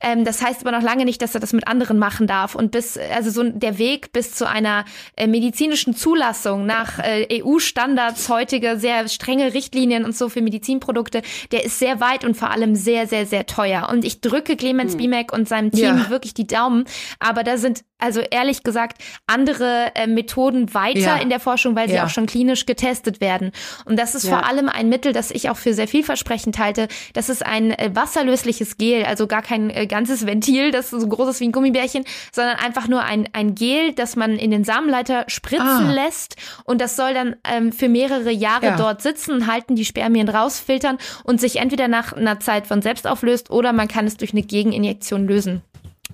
ähm, das heißt aber noch lange nicht, dass er das mit anderen machen darf. Und bis, also so der Weg bis zu einer äh, medizinischen Zulassung nach äh, EU-Standards, heutige sehr strenge Richtlinien und so für Medizinprodukte, der ist sehr weit und vor allem sehr, sehr, sehr teuer. Und ich drücke Clemens hm. Bimek und seinem Team ja. wirklich die Daumen. Aber da sind also ehrlich gesagt andere äh, Methoden weiter ja. in der Forschung, weil sie ja. auch schon klinisch getestet werden. Und das ist ja. vor allem ein Mittel, das ich auch für sehr vielversprechend halte. Das ist ein äh, wasserlösliches Gel, also gar kein äh, ganzes Ventil, das so groß ist wie ein Gummibärchen, sondern einfach nur ein, ein Gel, das man in den Samenleiter spritzen ah. lässt. Und das soll dann ähm, für mehrere Jahre dort sitzen, halten, die Spermien rausfiltern und sich entweder nach einer Zeit von selbst auflöst oder man kann es durch eine Gegeninjektion lösen.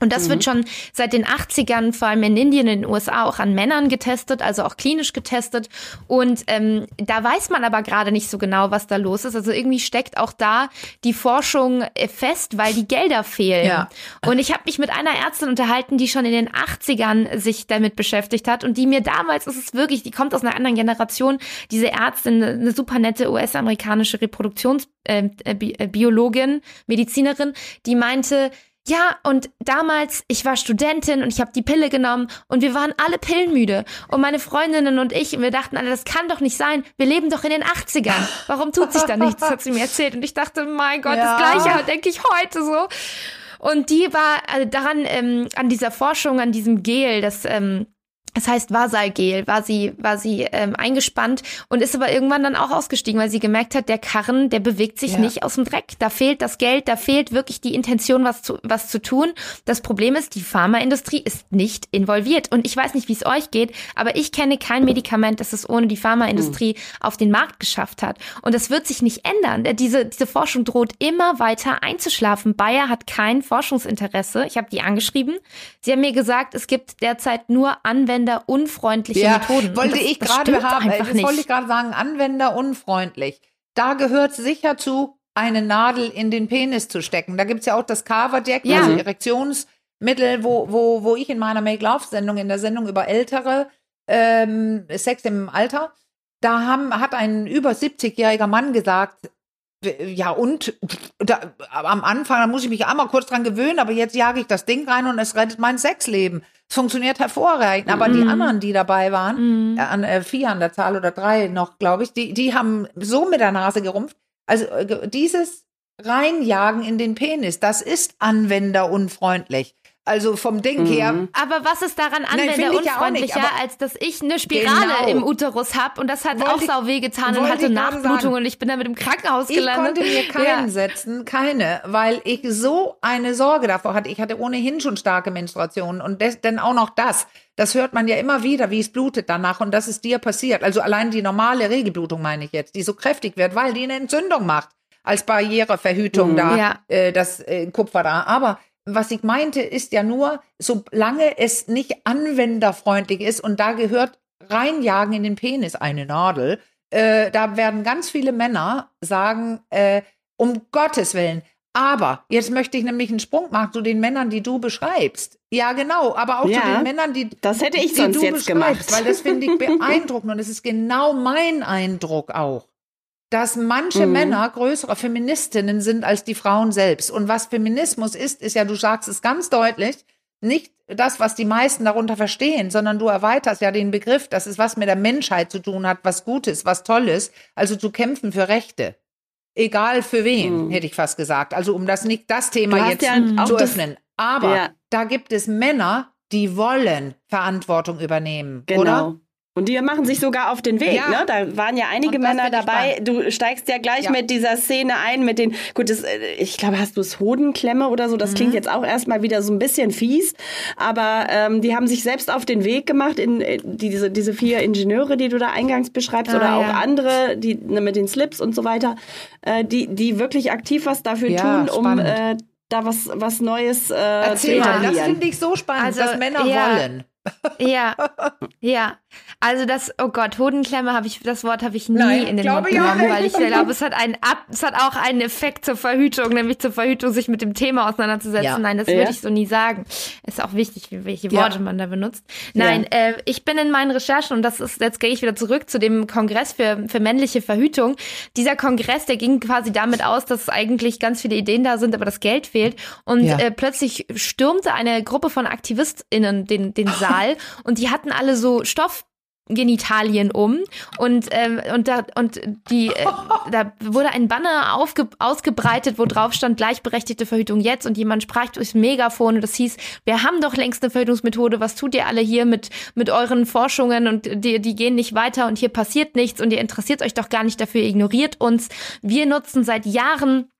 Und das mhm. wird schon seit den 80ern, vor allem in Indien, in den USA, auch an Männern getestet, also auch klinisch getestet. Und ähm, da weiß man aber gerade nicht so genau, was da los ist. Also irgendwie steckt auch da die Forschung äh, fest, weil die Gelder fehlen. Ja. Und ich habe mich mit einer Ärztin unterhalten, die schon in den 80ern sich damit beschäftigt hat und die mir damals, ist es wirklich, die kommt aus einer anderen Generation, diese Ärztin, eine super nette US-amerikanische Reproduktionsbiologin, äh, äh, Medizinerin, die meinte, ja, und damals, ich war Studentin und ich habe die Pille genommen und wir waren alle pillenmüde. Und meine Freundinnen und ich, und wir dachten alle, das kann doch nicht sein. Wir leben doch in den 80ern. Warum tut sich da nichts? Das hat sie mir erzählt. Und ich dachte, mein Gott, ja. das Gleiche denke ich heute so. Und die war also daran, ähm, an dieser Forschung, an diesem Gel, das ähm, das heißt Vasalgel, war sie, war sie ähm, eingespannt und ist aber irgendwann dann auch ausgestiegen, weil sie gemerkt hat, der Karren, der bewegt sich ja. nicht aus dem Dreck. Da fehlt das Geld, da fehlt wirklich die Intention, was zu, was zu tun. Das Problem ist, die Pharmaindustrie ist nicht involviert. Und ich weiß nicht, wie es euch geht, aber ich kenne kein Medikament, das es ohne die Pharmaindustrie mhm. auf den Markt geschafft hat. Und das wird sich nicht ändern. Diese, diese Forschung droht immer weiter einzuschlafen. Bayer hat kein Forschungsinteresse. Ich habe die angeschrieben. Sie haben mir gesagt, es gibt derzeit nur Anwendungen anwenderunfreundliche ja, Methoden. Wollte das, ich gerade haben, das nicht. wollte ich gerade sagen, anwenderunfreundlich. Da gehört sicher zu, eine Nadel in den Penis zu stecken. Da gibt es ja auch das Carver-Jack, ja. also Erektionsmittel, wo, wo, wo ich in meiner Make-Love-Sendung, in der Sendung über Ältere, ähm, Sex im Alter, da haben, hat ein über 70-jähriger Mann gesagt, ja, und da, am Anfang, da muss ich mich einmal kurz dran gewöhnen, aber jetzt jage ich das Ding rein und es rettet mein Sexleben. Funktioniert hervorragend. Aber mm. die mhm. anderen, die dabei waren, mm. an äh, vier an der Zahl oder drei noch, glaube ich, die, die haben so mit der Nase gerumpft. Also äh, dieses Reinjagen in den Penis, das ist anwenderunfreundlich. Also vom Ding mhm. her. Aber was ist daran anwenderunfreundlicher, ja als dass ich eine Spirale genau. im Uterus habe und das hat wollte auch sau weh getan und hatte Nachblutung und ich bin dann mit dem Krankenhaus gelandet. Ich konnte mir keinen ja. setzen, keine, weil ich so eine Sorge davor hatte. Ich hatte ohnehin schon starke Menstruationen und des, denn auch noch das. Das hört man ja immer wieder, wie es blutet danach und das ist dir passiert. Also allein die normale Regelblutung meine ich jetzt, die so kräftig wird, weil die eine Entzündung macht als Barriereverhütung mhm. da, ja. äh, das äh, Kupfer da. Aber was ich meinte, ist ja nur, solange es nicht anwenderfreundlich ist und da gehört reinjagen in den Penis eine Nadel, äh, da werden ganz viele Männer sagen, äh, um Gottes Willen. Aber jetzt möchte ich nämlich einen Sprung machen zu den Männern, die du beschreibst. Ja, genau, aber auch ja, zu den Männern, die das hätte ich sonst jetzt gemacht, weil das finde ich beeindruckend und es ist genau mein Eindruck auch, dass manche mhm. Männer größere Feministinnen sind als die Frauen selbst. Und was Feminismus ist, ist ja, du sagst es ganz deutlich, nicht das, was die meisten darunter verstehen, sondern du erweiterst ja den Begriff, dass es was mit der Menschheit zu tun hat, was Gutes, was Tolles, also zu kämpfen für Rechte. Egal für wen, mhm. hätte ich fast gesagt. Also um das nicht das Thema jetzt ja zu öffnen. Aber ja. da gibt es Männer, die wollen Verantwortung übernehmen, genau. oder? Und die machen sich sogar auf den Weg, ja. ne? Da waren ja einige Männer dabei. Du steigst ja gleich ja. mit dieser Szene ein, mit den, gut, das, äh, ich glaube, hast du es Hodenklemme oder so? Das mhm. klingt jetzt auch erstmal wieder so ein bisschen fies. Aber ähm, die haben sich selbst auf den Weg gemacht, in, in äh, diese, diese vier Ingenieure, die du da eingangs beschreibst, ah, oder auch ja. andere, die ne, mit den Slips und so weiter, äh, die, die wirklich aktiv was dafür tun, um äh, da was, was Neues äh, Erzähl zu etablieren. Mal, das finde ich so spannend, also, dass Männer wollen. Ja, ja. Also das, oh Gott, Hodenklemme habe ich, das Wort habe ich nie Nein, in den Mund genommen, weil ich glaube, es hat einen Ab, es hat auch einen Effekt zur Verhütung, nämlich zur Verhütung, sich mit dem Thema auseinanderzusetzen. Ja. Nein, das würde ich so nie sagen. Ist auch wichtig, welche Worte ja. man da benutzt. Nein, ja. äh, ich bin in meinen Recherchen und das ist, jetzt gehe ich wieder zurück zu dem Kongress für, für männliche Verhütung. Dieser Kongress, der ging quasi damit aus, dass eigentlich ganz viele Ideen da sind, aber das Geld fehlt. Und äh, plötzlich stürmte eine Gruppe von AktivistInnen den, den Saal Saal und die hatten alle so Stoff Genitalien um. Und ähm, und da und die äh, da wurde ein Banner aufge, ausgebreitet, wo drauf stand gleichberechtigte Verhütung jetzt. Und jemand sprach durchs Megafon und das hieß, wir haben doch längst eine Verhütungsmethode, was tut ihr alle hier mit mit euren Forschungen? Und die die gehen nicht weiter und hier passiert nichts. Und ihr interessiert euch doch gar nicht dafür, ignoriert uns. Wir nutzen seit Jahren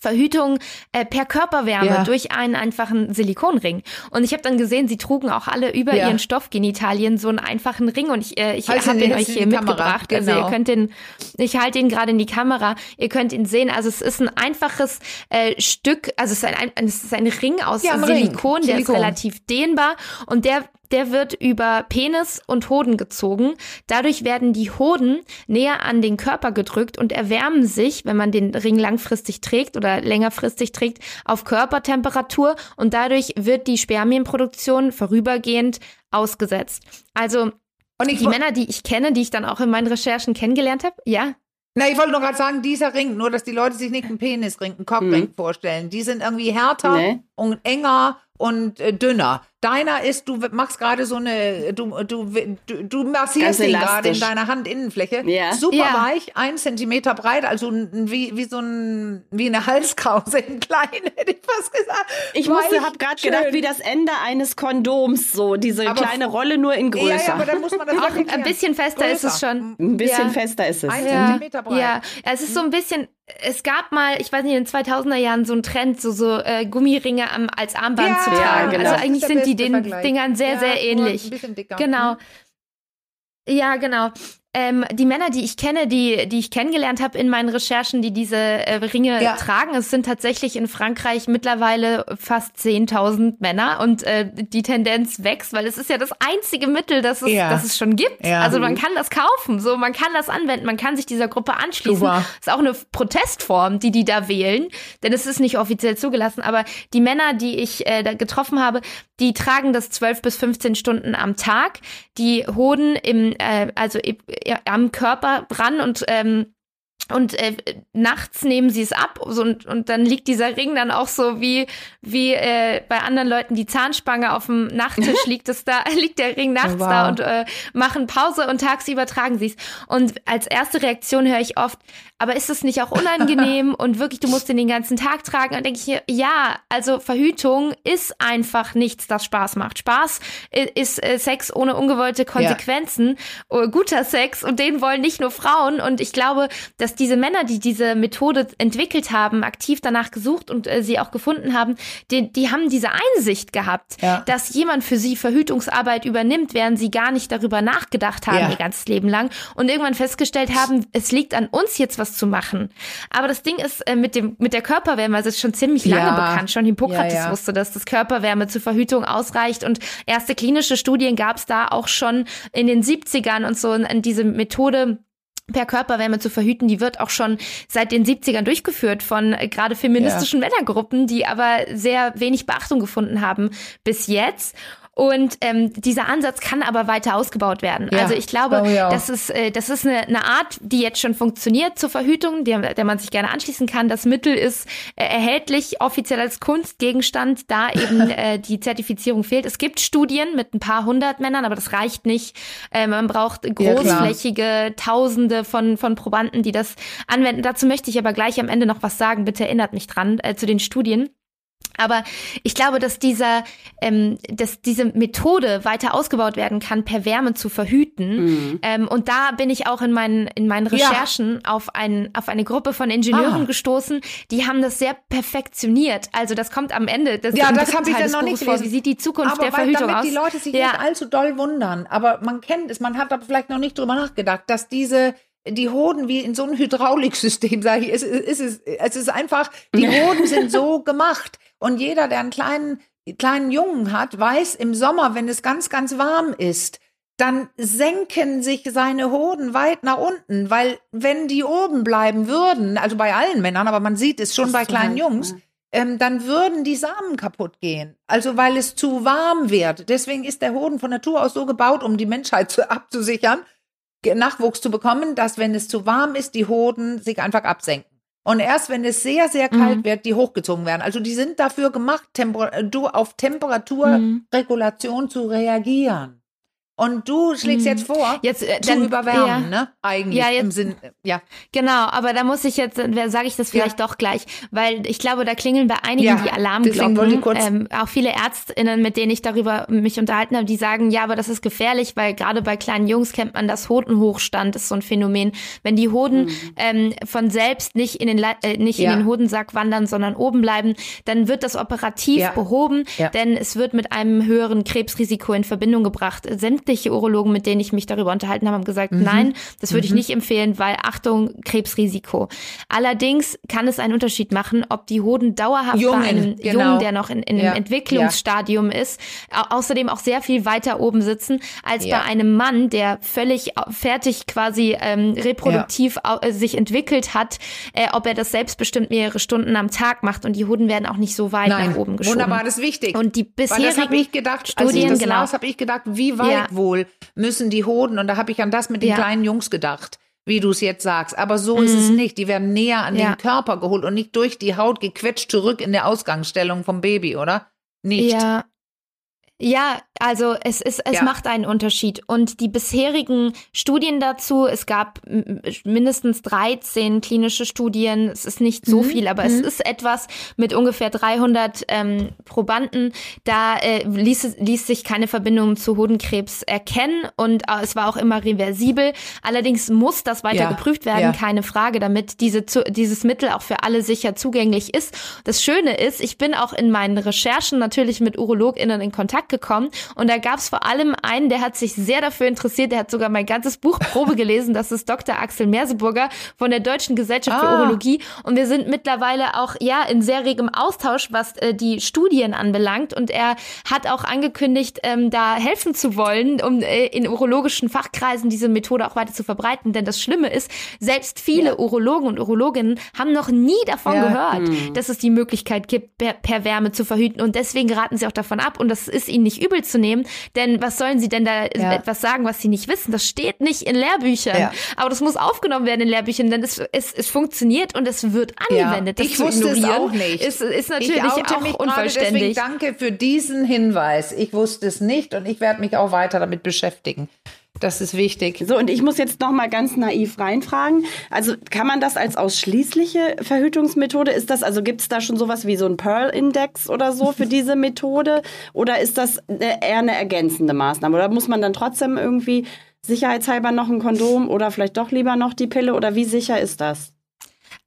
Verhütung äh, per Körperwärme ja. durch einen einfachen Silikonring. Und ich habe dann gesehen, sie trugen auch alle über ja. ihren Stoffgenitalien so einen einfachen Ring und ich, äh, ich habe den euch hier mitgebracht. Genau. Also ihr genau. könnt den, ich halte ihn gerade in die Kamera, ihr könnt ihn sehen. Also es ist ein einfaches äh, Stück, also es ist ein, es ist ein Ring aus ja, Silikon, Ring. der Silikon. ist relativ dehnbar und der der wird über Penis und Hoden gezogen. Dadurch werden die Hoden näher an den Körper gedrückt und erwärmen sich, wenn man den Ring langfristig trägt oder längerfristig trägt, auf Körpertemperatur und dadurch wird die Spermienproduktion vorübergehend ausgesetzt. Also die Männer, die ich kenne, die ich dann auch in meinen Recherchen kennengelernt habe, ja. Na, ich wollte nur gerade sagen, dieser Ring, nur dass die Leute sich nicht einen Penisring, einen Cockring mhm. vorstellen. Die sind irgendwie härter nee. und enger und äh, dünner. Deiner ist, du machst gerade so eine, du, du, du, du massierst ihn gerade in deiner Handinnenfläche. Ja. Super ja. weich, ein Zentimeter breit, also wie, wie so ein, wie eine Halskrause in klein, hätte ich fast gesagt. Ich musste, hab gerade gedacht, wie das Ende eines Kondoms, so diese aber kleine Rolle nur in größer. Ja, ja aber dann muss man das auch ein bisschen fester größer. ist es schon. Ein bisschen ja. fester ist es. Ein Zentimeter breit. Ja, es ist so ein bisschen, es gab mal, ich weiß nicht, in den 2000er Jahren so ein Trend, so, so äh, Gummiringe am, als Armband ja, zu tragen. Genau. Also eigentlich sind die den Vergleich. Dingern sehr, ja, sehr ähnlich. Genau. Ja, genau. Ähm, die Männer, die ich kenne, die, die ich kennengelernt habe in meinen Recherchen, die diese äh, Ringe ja. tragen, es sind tatsächlich in Frankreich mittlerweile fast 10.000 Männer und äh, die Tendenz wächst, weil es ist ja das einzige Mittel, das es, ja. das es schon gibt. Ja. Also man kann das kaufen, so man kann das anwenden, man kann sich dieser Gruppe anschließen. Super. ist auch eine Protestform, die die da wählen, denn es ist nicht offiziell zugelassen. Aber die Männer, die ich äh, da getroffen habe, die tragen das 12 bis 15 Stunden am Tag. Die Hoden im, äh, also am Körper ran und ähm, und äh, nachts nehmen sie es ab so, und, und dann liegt dieser Ring dann auch so wie wie äh, bei anderen Leuten die Zahnspange auf dem Nachttisch liegt es da liegt der Ring nachts oh, wow. da und äh, machen Pause und tagsüber tragen sie es und als erste Reaktion höre ich oft aber ist es nicht auch unangenehm und wirklich, du musst den den ganzen Tag tragen? Und denke ich ja, also Verhütung ist einfach nichts, das Spaß macht. Spaß ist äh, Sex ohne ungewollte Konsequenzen, ja. guter Sex und den wollen nicht nur Frauen. Und ich glaube, dass dass diese Männer, die diese Methode entwickelt haben, aktiv danach gesucht und äh, sie auch gefunden haben, die, die haben diese Einsicht gehabt, ja. dass jemand für sie Verhütungsarbeit übernimmt, während sie gar nicht darüber nachgedacht haben ja. ihr ganzes Leben lang und irgendwann festgestellt haben, es liegt an uns jetzt was zu machen. Aber das Ding ist äh, mit dem mit der Körperwärme, also ist schon ziemlich lange ja. bekannt. Schon Hippokrates wusste, dass das Körperwärme zur Verhütung ausreicht und erste klinische Studien gab es da auch schon in den 70ern und so in diese Methode per Körperwärme zu verhüten, die wird auch schon seit den 70ern durchgeführt von äh, gerade feministischen ja. Männergruppen, die aber sehr wenig Beachtung gefunden haben bis jetzt. Und ähm, dieser Ansatz kann aber weiter ausgebaut werden. Ja, also ich glaube, das ist, äh, das ist eine, eine Art, die jetzt schon funktioniert zur Verhütung, die, der man sich gerne anschließen kann. Das Mittel ist äh, erhältlich offiziell als Kunstgegenstand, da eben äh, die Zertifizierung fehlt. Es gibt Studien mit ein paar hundert Männern, aber das reicht nicht. Äh, man braucht großflächige ja, Tausende von, von Probanden, die das anwenden. Dazu möchte ich aber gleich am Ende noch was sagen. Bitte erinnert mich dran äh, zu den Studien. Aber ich glaube, dass dieser, ähm, dass diese Methode weiter ausgebaut werden kann, per Wärme zu verhüten. Mhm. Ähm, und da bin ich auch in meinen in meinen Recherchen ja. auf ein auf eine Gruppe von Ingenieuren ah. gestoßen, die haben das sehr perfektioniert. Also das kommt am Ende. Das ja, das habe ich dann noch nicht vor. Wie sieht die Zukunft aber der weil, Verhütung damit aus? die Leute sich ja. nicht allzu doll wundern. Aber man kennt es. Man hat aber vielleicht noch nicht drüber nachgedacht, dass diese die Hoden wie in so einem Hydrauliksystem, sage ich, es, es, es, es ist einfach, die Hoden sind so gemacht. Und jeder, der einen kleinen, kleinen Jungen hat, weiß im Sommer, wenn es ganz, ganz warm ist, dann senken sich seine Hoden weit nach unten, weil wenn die oben bleiben würden, also bei allen Männern, aber man sieht es schon bei kleinen Jungs, ähm, dann würden die Samen kaputt gehen. Also weil es zu warm wird. Deswegen ist der Hoden von Natur aus so gebaut, um die Menschheit zu, abzusichern, Nachwuchs zu bekommen, dass wenn es zu warm ist, die Hoden sich einfach absenken. Und erst wenn es sehr, sehr kalt mhm. wird, die hochgezogen werden. Also die sind dafür gemacht, Temper auf Temperaturregulation mhm. zu reagieren. Und du schlägst jetzt vor, jetzt, äh, zu überwärmen, ja. ne? Eigentlich ja, jetzt, im Sinn, ja. Genau, aber da muss ich jetzt, äh, sage ich das vielleicht ja. doch gleich, weil ich glaube, da klingeln bei einigen ja, die Alarmglocken. Ähm, auch viele Ärztinnen, mit denen ich darüber mich unterhalten habe, die sagen, ja, aber das ist gefährlich, weil gerade bei kleinen Jungs kennt man das Hodenhochstand, ist so ein Phänomen. Wenn die Hoden mhm. ähm, von selbst nicht in den äh, nicht in den Hodensack wandern, sondern oben bleiben, dann wird das operativ behoben, denn es wird mit einem höheren Krebsrisiko in Verbindung gebracht. Sämtliche sämtliche Urologen, mit denen ich mich darüber unterhalten habe, haben gesagt, mhm. nein, das würde mhm. ich nicht empfehlen, weil Achtung, Krebsrisiko. Allerdings kann es einen Unterschied machen, ob die Hoden dauerhaft Jungen, bei einem genau. Jungen, der noch in, in ja. Entwicklungsstadium ja. ist, außerdem auch sehr viel weiter oben sitzen, als ja. bei einem Mann, der völlig fertig quasi ähm, reproduktiv äh, sich entwickelt hat, äh, ob er das selbstbestimmt mehrere Stunden am Tag macht und die Hoden werden auch nicht so weit Nein. nach oben geschoben. Wunderbar, das ist wichtig. Und die bisherigen Weil das habe ich gedacht, Studien, ich das genau. habe ich gedacht, wie weit wohl müssen die Hoden, und da habe ich an das mit den ja. kleinen Jungs gedacht, wie du es jetzt sagst. Aber so mhm. ist es mhm. nicht. Die werden näher an ja. den Körper geholt und nicht durch die Haut gequetscht zurück in der Ausgangsstellung vom Baby, oder? Nicht. Ja, ja, also es ist, es ja. macht einen Unterschied. Und die bisherigen Studien dazu, es gab mindestens 13 klinische Studien. Es ist nicht so mhm. viel, aber mhm. es ist etwas mit ungefähr 300 ähm, Probanden. Da äh, ließ, ließ sich keine Verbindung zu Hodenkrebs erkennen und äh, es war auch immer reversibel. Allerdings muss das weiter ja. geprüft werden, ja. keine Frage, damit diese, zu, dieses Mittel auch für alle sicher zugänglich ist. Das Schöne ist, ich bin auch in meinen Recherchen natürlich mit UrologInnen in Kontakt gekommen und da gab es vor allem einen, der hat sich sehr dafür interessiert, der hat sogar mein ganzes Buch Probe gelesen, das ist Dr. Axel Merseburger von der Deutschen Gesellschaft ah. für Urologie und wir sind mittlerweile auch ja in sehr regem Austausch, was äh, die Studien anbelangt und er hat auch angekündigt, ähm, da helfen zu wollen, um äh, in urologischen Fachkreisen diese Methode auch weiter zu verbreiten, denn das Schlimme ist, selbst viele ja. Urologen und Urologinnen haben noch nie davon ja. gehört, hm. dass es die Möglichkeit gibt, per, per Wärme zu verhüten und deswegen raten sie auch davon ab und das ist ihnen ihnen nicht übel zu nehmen, denn was sollen sie denn da ja. etwas sagen, was sie nicht wissen? Das steht nicht in Lehrbüchern. Ja. Aber das muss aufgenommen werden in Lehrbüchern, denn es, es, es funktioniert und es wird angewendet. Ja. ich wusste es auch nicht. Ist, ist natürlich ich auch mich unvollständig. Deswegen danke für diesen Hinweis. Ich wusste es nicht und ich werde mich auch weiter damit beschäftigen. Das ist wichtig. So, und ich muss jetzt noch mal ganz naiv reinfragen. Also kann man das als ausschließliche Verhütungsmethode? Ist das, also gibt es da schon sowas wie so ein Pearl-Index oder so für diese Methode? Oder ist das eher eine ergänzende Maßnahme? Oder muss man dann trotzdem irgendwie sicherheitshalber noch ein Kondom oder vielleicht doch lieber noch die Pille oder wie sicher ist das?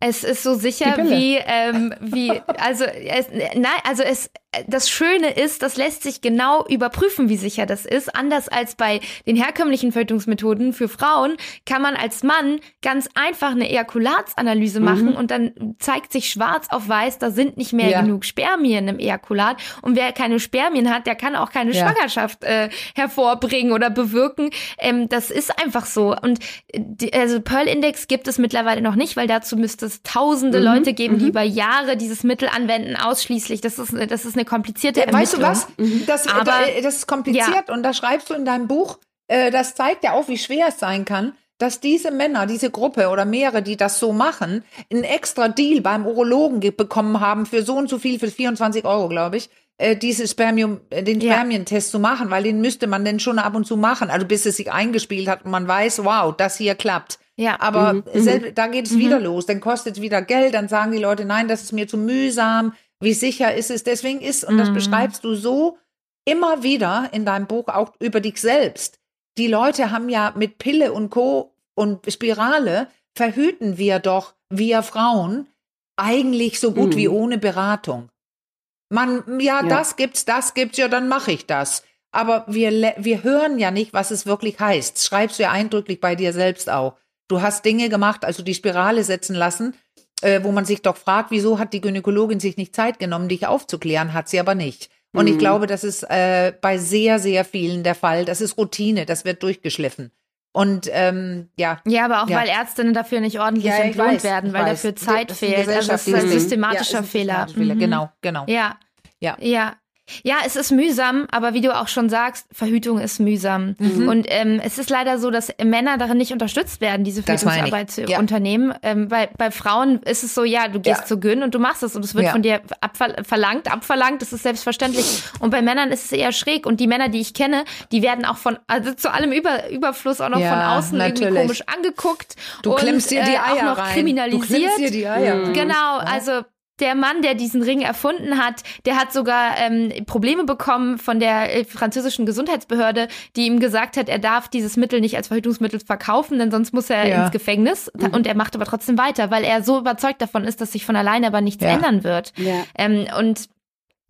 Es ist so sicher wie, ähm, wie, also, es, nein, also es, das Schöne ist, das lässt sich genau überprüfen, wie sicher das ist. Anders als bei den herkömmlichen Verhütungsmethoden für Frauen kann man als Mann ganz einfach eine Ejakulatsanalyse mhm. machen und dann zeigt sich schwarz auf weiß, da sind nicht mehr ja. genug Spermien im Ejakulat. Und wer keine Spermien hat, der kann auch keine ja. Schwangerschaft äh, hervorbringen oder bewirken. Ähm, das ist einfach so. Und die, also Pearl Index gibt es mittlerweile noch nicht, weil dazu müsste es tausende mhm. Leute geben, die mhm. über Jahre dieses Mittel anwenden, ausschließlich. Das ist, das ist eine komplizierte ja, Weißt du was? Mhm. Das, Aber, das ist kompliziert ja. und da schreibst du in deinem Buch, äh, das zeigt ja auch, wie schwer es sein kann, dass diese Männer, diese Gruppe oder mehrere, die das so machen, einen extra Deal beim Urologen bekommen haben für so und so viel, für 24 Euro, glaube ich, äh, diese Spermium, äh, den Spermientest ja. zu machen, weil den müsste man denn schon ab und zu machen, also bis es sich eingespielt hat und man weiß, wow, das hier klappt. Ja. Aber mhm. selbst, da geht es mhm. wieder los, dann kostet es wieder Geld, dann sagen die Leute, nein, das ist mir zu mühsam, wie sicher ist es? Deswegen ist, und das mhm. beschreibst du so immer wieder in deinem Buch auch über dich selbst. Die Leute haben ja mit Pille und Co. und Spirale verhüten wir doch, wir Frauen, eigentlich so gut mhm. wie ohne Beratung. Man, ja, ja, das gibt's, das gibt's, ja, dann mache ich das. Aber wir, wir hören ja nicht, was es wirklich heißt. schreibst du ja eindrücklich bei dir selbst auch. Du hast Dinge gemacht, also die Spirale setzen lassen, äh, wo man sich doch fragt, wieso hat die Gynäkologin sich nicht Zeit genommen, dich aufzuklären, hat sie aber nicht. Und mhm. ich glaube, das ist äh, bei sehr, sehr vielen der Fall. Das ist Routine, das wird durchgeschliffen. Und ähm, ja. Ja, aber auch ja. weil Ärztinnen dafür nicht ordentlich ja, entlohnt weiß, werden, weil weiß. dafür Zeit fehlt. Also das ist ein systematischer ja, Fehler. Fehler. Mhm. Genau, genau. Ja. Ja. Ja. Ja, es ist mühsam, aber wie du auch schon sagst, Verhütung ist mühsam. Mhm. Und ähm, es ist leider so, dass Männer darin nicht unterstützt werden, diese Verhütungsarbeit zu ja. unternehmen. Ähm, bei, bei Frauen ist es so, ja, du gehst ja. zu Gyn und du machst es und es wird ja. von dir abverlangt, abverlangt, das ist selbstverständlich. Und bei Männern ist es eher schräg. Und die Männer, die ich kenne, die werden auch von, also zu allem Über, Überfluss auch noch von außen natürlich. irgendwie komisch angeguckt. Du und, klemmst dir die Eier äh, auch noch rein. kriminalisiert. Du klemmst dir die Eier. Mhm. Genau, also der Mann, der diesen Ring erfunden hat, der hat sogar ähm, Probleme bekommen von der äh, französischen Gesundheitsbehörde, die ihm gesagt hat, er darf dieses Mittel nicht als Verhütungsmittel verkaufen, denn sonst muss er ja. ins Gefängnis. Mhm. Und er macht aber trotzdem weiter, weil er so überzeugt davon ist, dass sich von alleine aber nichts ja. ändern wird. Ja. Ähm, und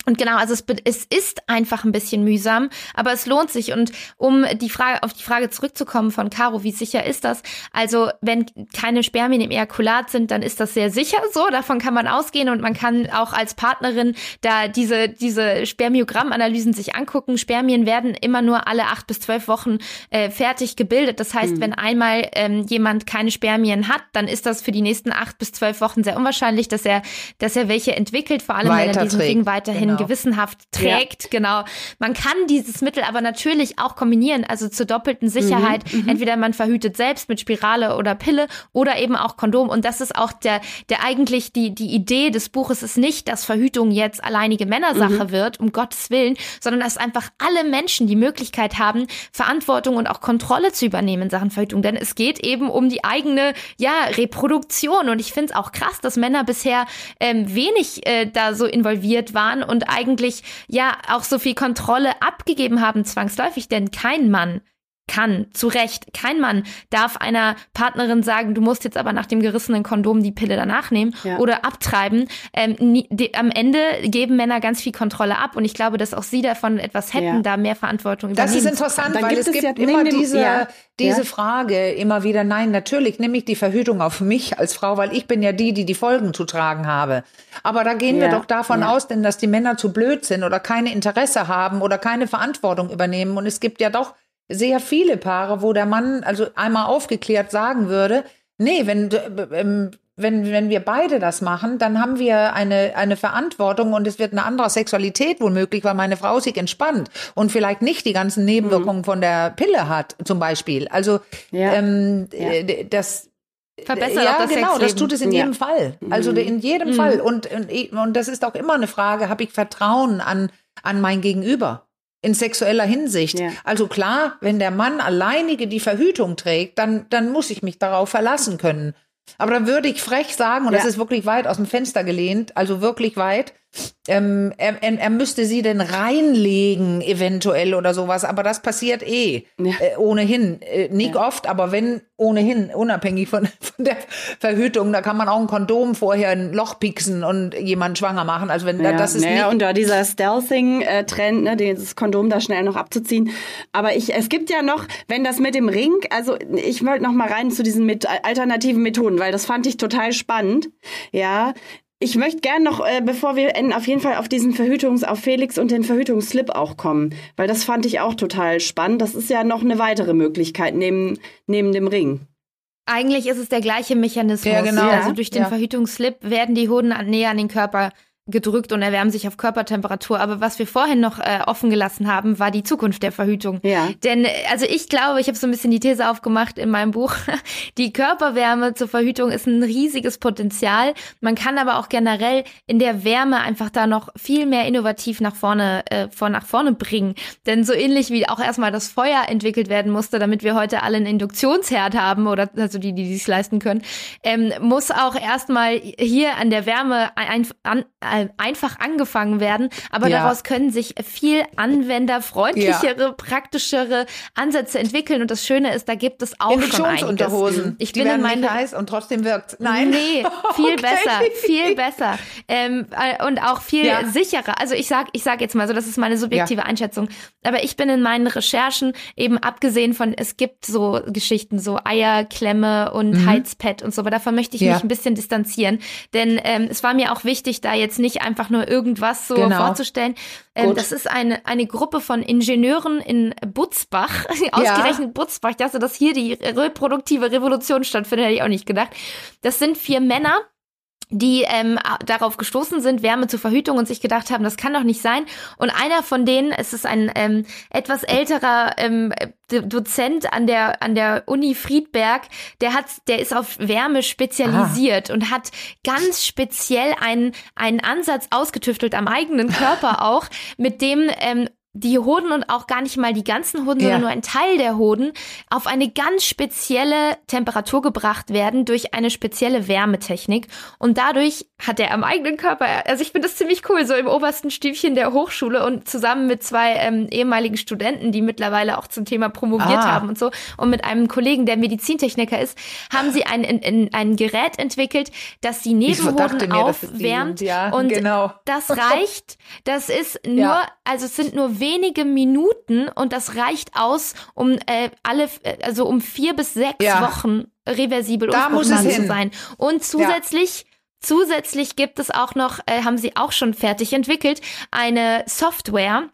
und genau, also es, es ist einfach ein bisschen mühsam, aber es lohnt sich. Und um die Frage, auf die Frage zurückzukommen von Caro, wie sicher ist das? Also, wenn keine Spermien im Ejakulat sind, dann ist das sehr sicher so. Davon kann man ausgehen und man kann auch als Partnerin da diese, diese Spermiogrammanalysen sich angucken. Spermien werden immer nur alle acht bis zwölf Wochen äh, fertig gebildet. Das heißt, mhm. wenn einmal ähm, jemand keine Spermien hat, dann ist das für die nächsten acht bis zwölf Wochen sehr unwahrscheinlich, dass er, dass er welche entwickelt, vor allem wenn er diesen Ding weiterhin genau. Gewissenhaft trägt. Ja. Genau. Man kann dieses Mittel aber natürlich auch kombinieren, also zur doppelten Sicherheit. Mhm, mhm, Entweder man verhütet selbst mit Spirale oder Pille oder eben auch Kondom. Und das ist auch der, der eigentlich die, die Idee des Buches ist nicht, dass Verhütung jetzt alleinige Männersache mhm. wird, um Gottes Willen, sondern dass einfach alle Menschen die Möglichkeit haben, Verantwortung und auch Kontrolle zu übernehmen in Sachen Verhütung. Denn es geht eben um die eigene, ja, Reproduktion. Und ich finde es auch krass, dass Männer bisher ähm, wenig äh, da so involviert waren und eigentlich ja auch so viel Kontrolle abgegeben haben, zwangsläufig, denn kein Mann kann, zu Recht. Kein Mann darf einer Partnerin sagen, du musst jetzt aber nach dem gerissenen Kondom die Pille danach nehmen ja. oder abtreiben. Ähm, nie, die, am Ende geben Männer ganz viel Kontrolle ab und ich glaube, dass auch sie davon etwas hätten, ja. da mehr Verantwortung übernehmen. Das ist interessant, weil es gibt ja immer diese, ja. diese Frage immer wieder, nein, natürlich nehme ich die Verhütung auf mich als Frau, weil ich bin ja die, die die Folgen zu tragen habe. Aber da gehen wir doch davon aus, denn dass die Männer zu blöd sind oder keine Interesse haben oder keine Verantwortung übernehmen und es gibt ja doch sehr viele Paare, wo der Mann also einmal aufgeklärt sagen würde, nee, wenn, ähm, wenn, wenn wir beide das machen, dann haben wir eine, eine Verantwortung und es wird eine andere Sexualität womöglich, weil meine Frau sich entspannt und vielleicht nicht die ganzen Nebenwirkungen mhm. von der Pille hat, zum Beispiel. Also ja. Ähm, ja. Äh, das Verbessert ja, das genau, Sexleben. das tut es in ja. jedem Fall. Also mhm. in jedem mhm. Fall. Und, und, und das ist auch immer eine Frage, habe ich Vertrauen an, an mein Gegenüber? In sexueller Hinsicht. Ja. Also klar, wenn der Mann alleinige die Verhütung trägt, dann, dann muss ich mich darauf verlassen können. Aber dann würde ich frech sagen, und ja. das ist wirklich weit aus dem Fenster gelehnt, also wirklich weit, ähm, er, er, müsste sie denn reinlegen, eventuell oder sowas, aber das passiert eh ja. äh, ohnehin. Äh, nicht ja. oft, aber wenn ohnehin, unabhängig von, von der Verhütung, da kann man auch ein Kondom vorher ein Loch pieksen und jemanden schwanger machen. Also wenn ja. das ist naja, und da dieser Stealthing-Trend, ne, dieses Kondom da schnell noch abzuziehen. Aber ich, es gibt ja noch, wenn das mit dem Ring, also ich wollte noch mal rein zu diesen mit alternativen Methoden, weil das fand ich total spannend. Ja, ich möchte gern noch, äh, bevor wir enden, auf jeden Fall auf diesen Verhütungs, auf Felix und den Verhütungsslip auch kommen, weil das fand ich auch total spannend. Das ist ja noch eine weitere Möglichkeit neben, neben dem Ring. Eigentlich ist es der gleiche Mechanismus. Ja, genau. Also durch den ja. Verhütungsslip werden die Hoden näher an den Körper gedrückt und erwärmen sich auf Körpertemperatur. Aber was wir vorhin noch äh, offen gelassen haben, war die Zukunft der Verhütung. Ja. Denn also ich glaube, ich habe so ein bisschen die These aufgemacht in meinem Buch, die Körperwärme zur Verhütung ist ein riesiges Potenzial. Man kann aber auch generell in der Wärme einfach da noch viel mehr innovativ nach vorne äh, vor nach vorne bringen. Denn so ähnlich wie auch erstmal das Feuer entwickelt werden musste, damit wir heute alle einen Induktionsherd haben oder also die, die sich leisten können, ähm, muss auch erstmal hier an der Wärme ein, an, einfach angefangen werden, aber ja. daraus können sich viel anwenderfreundlichere, ja. praktischere Ansätze entwickeln. Und das Schöne ist, da gibt es auch schon einiges. Ich Die bin in meinen heiß und trotzdem wirkt. Nein, nee, viel okay. besser, viel besser ähm, äh, und auch viel ja. sicherer. Also ich sag, ich sag jetzt mal so, das ist meine subjektive Einschätzung. Aber ich bin in meinen Recherchen eben abgesehen von, es gibt so Geschichten, so Eierklemme und mhm. Heizpad und so, aber davon möchte ich mich ein bisschen distanzieren, denn ähm, es war mir auch wichtig, da jetzt nicht einfach nur irgendwas so genau. vorzustellen. Ähm, das ist eine, eine Gruppe von Ingenieuren in Butzbach, ausgerechnet ja. Butzbach. Ich dachte, dass hier die reproduktive Revolution stattfindet, hätte ich auch nicht gedacht. Das sind vier Männer, die ähm, darauf gestoßen sind, Wärme zur Verhütung und sich gedacht haben, das kann doch nicht sein. Und einer von denen, es ist ein ähm, etwas älterer ähm, Dozent an der an der Uni Friedberg, der hat, der ist auf Wärme spezialisiert ah. und hat ganz speziell einen einen Ansatz ausgetüftelt am eigenen Körper auch, mit dem ähm, die Hoden und auch gar nicht mal die ganzen Hoden, ja. sondern nur ein Teil der Hoden auf eine ganz spezielle Temperatur gebracht werden durch eine spezielle Wärmetechnik. Und dadurch hat er am eigenen Körper, also ich finde das ziemlich cool, so im obersten Stübchen der Hochschule und zusammen mit zwei ähm, ehemaligen Studenten, die mittlerweile auch zum Thema promoviert ah. haben und so, und mit einem Kollegen, der Medizintechniker ist, haben sie ein, ein, ein Gerät entwickelt, das die Nebenhoden aufwärmt. Ja, und genau. das reicht. Das ist nur, ja. also es sind nur wenige Minuten und das reicht aus, um äh, alle, äh, also um vier bis sechs ja. Wochen reversibel da unfruchtbar zu sein. Und zusätzlich ja. Zusätzlich gibt es auch noch, äh, haben sie auch schon fertig entwickelt, eine Software,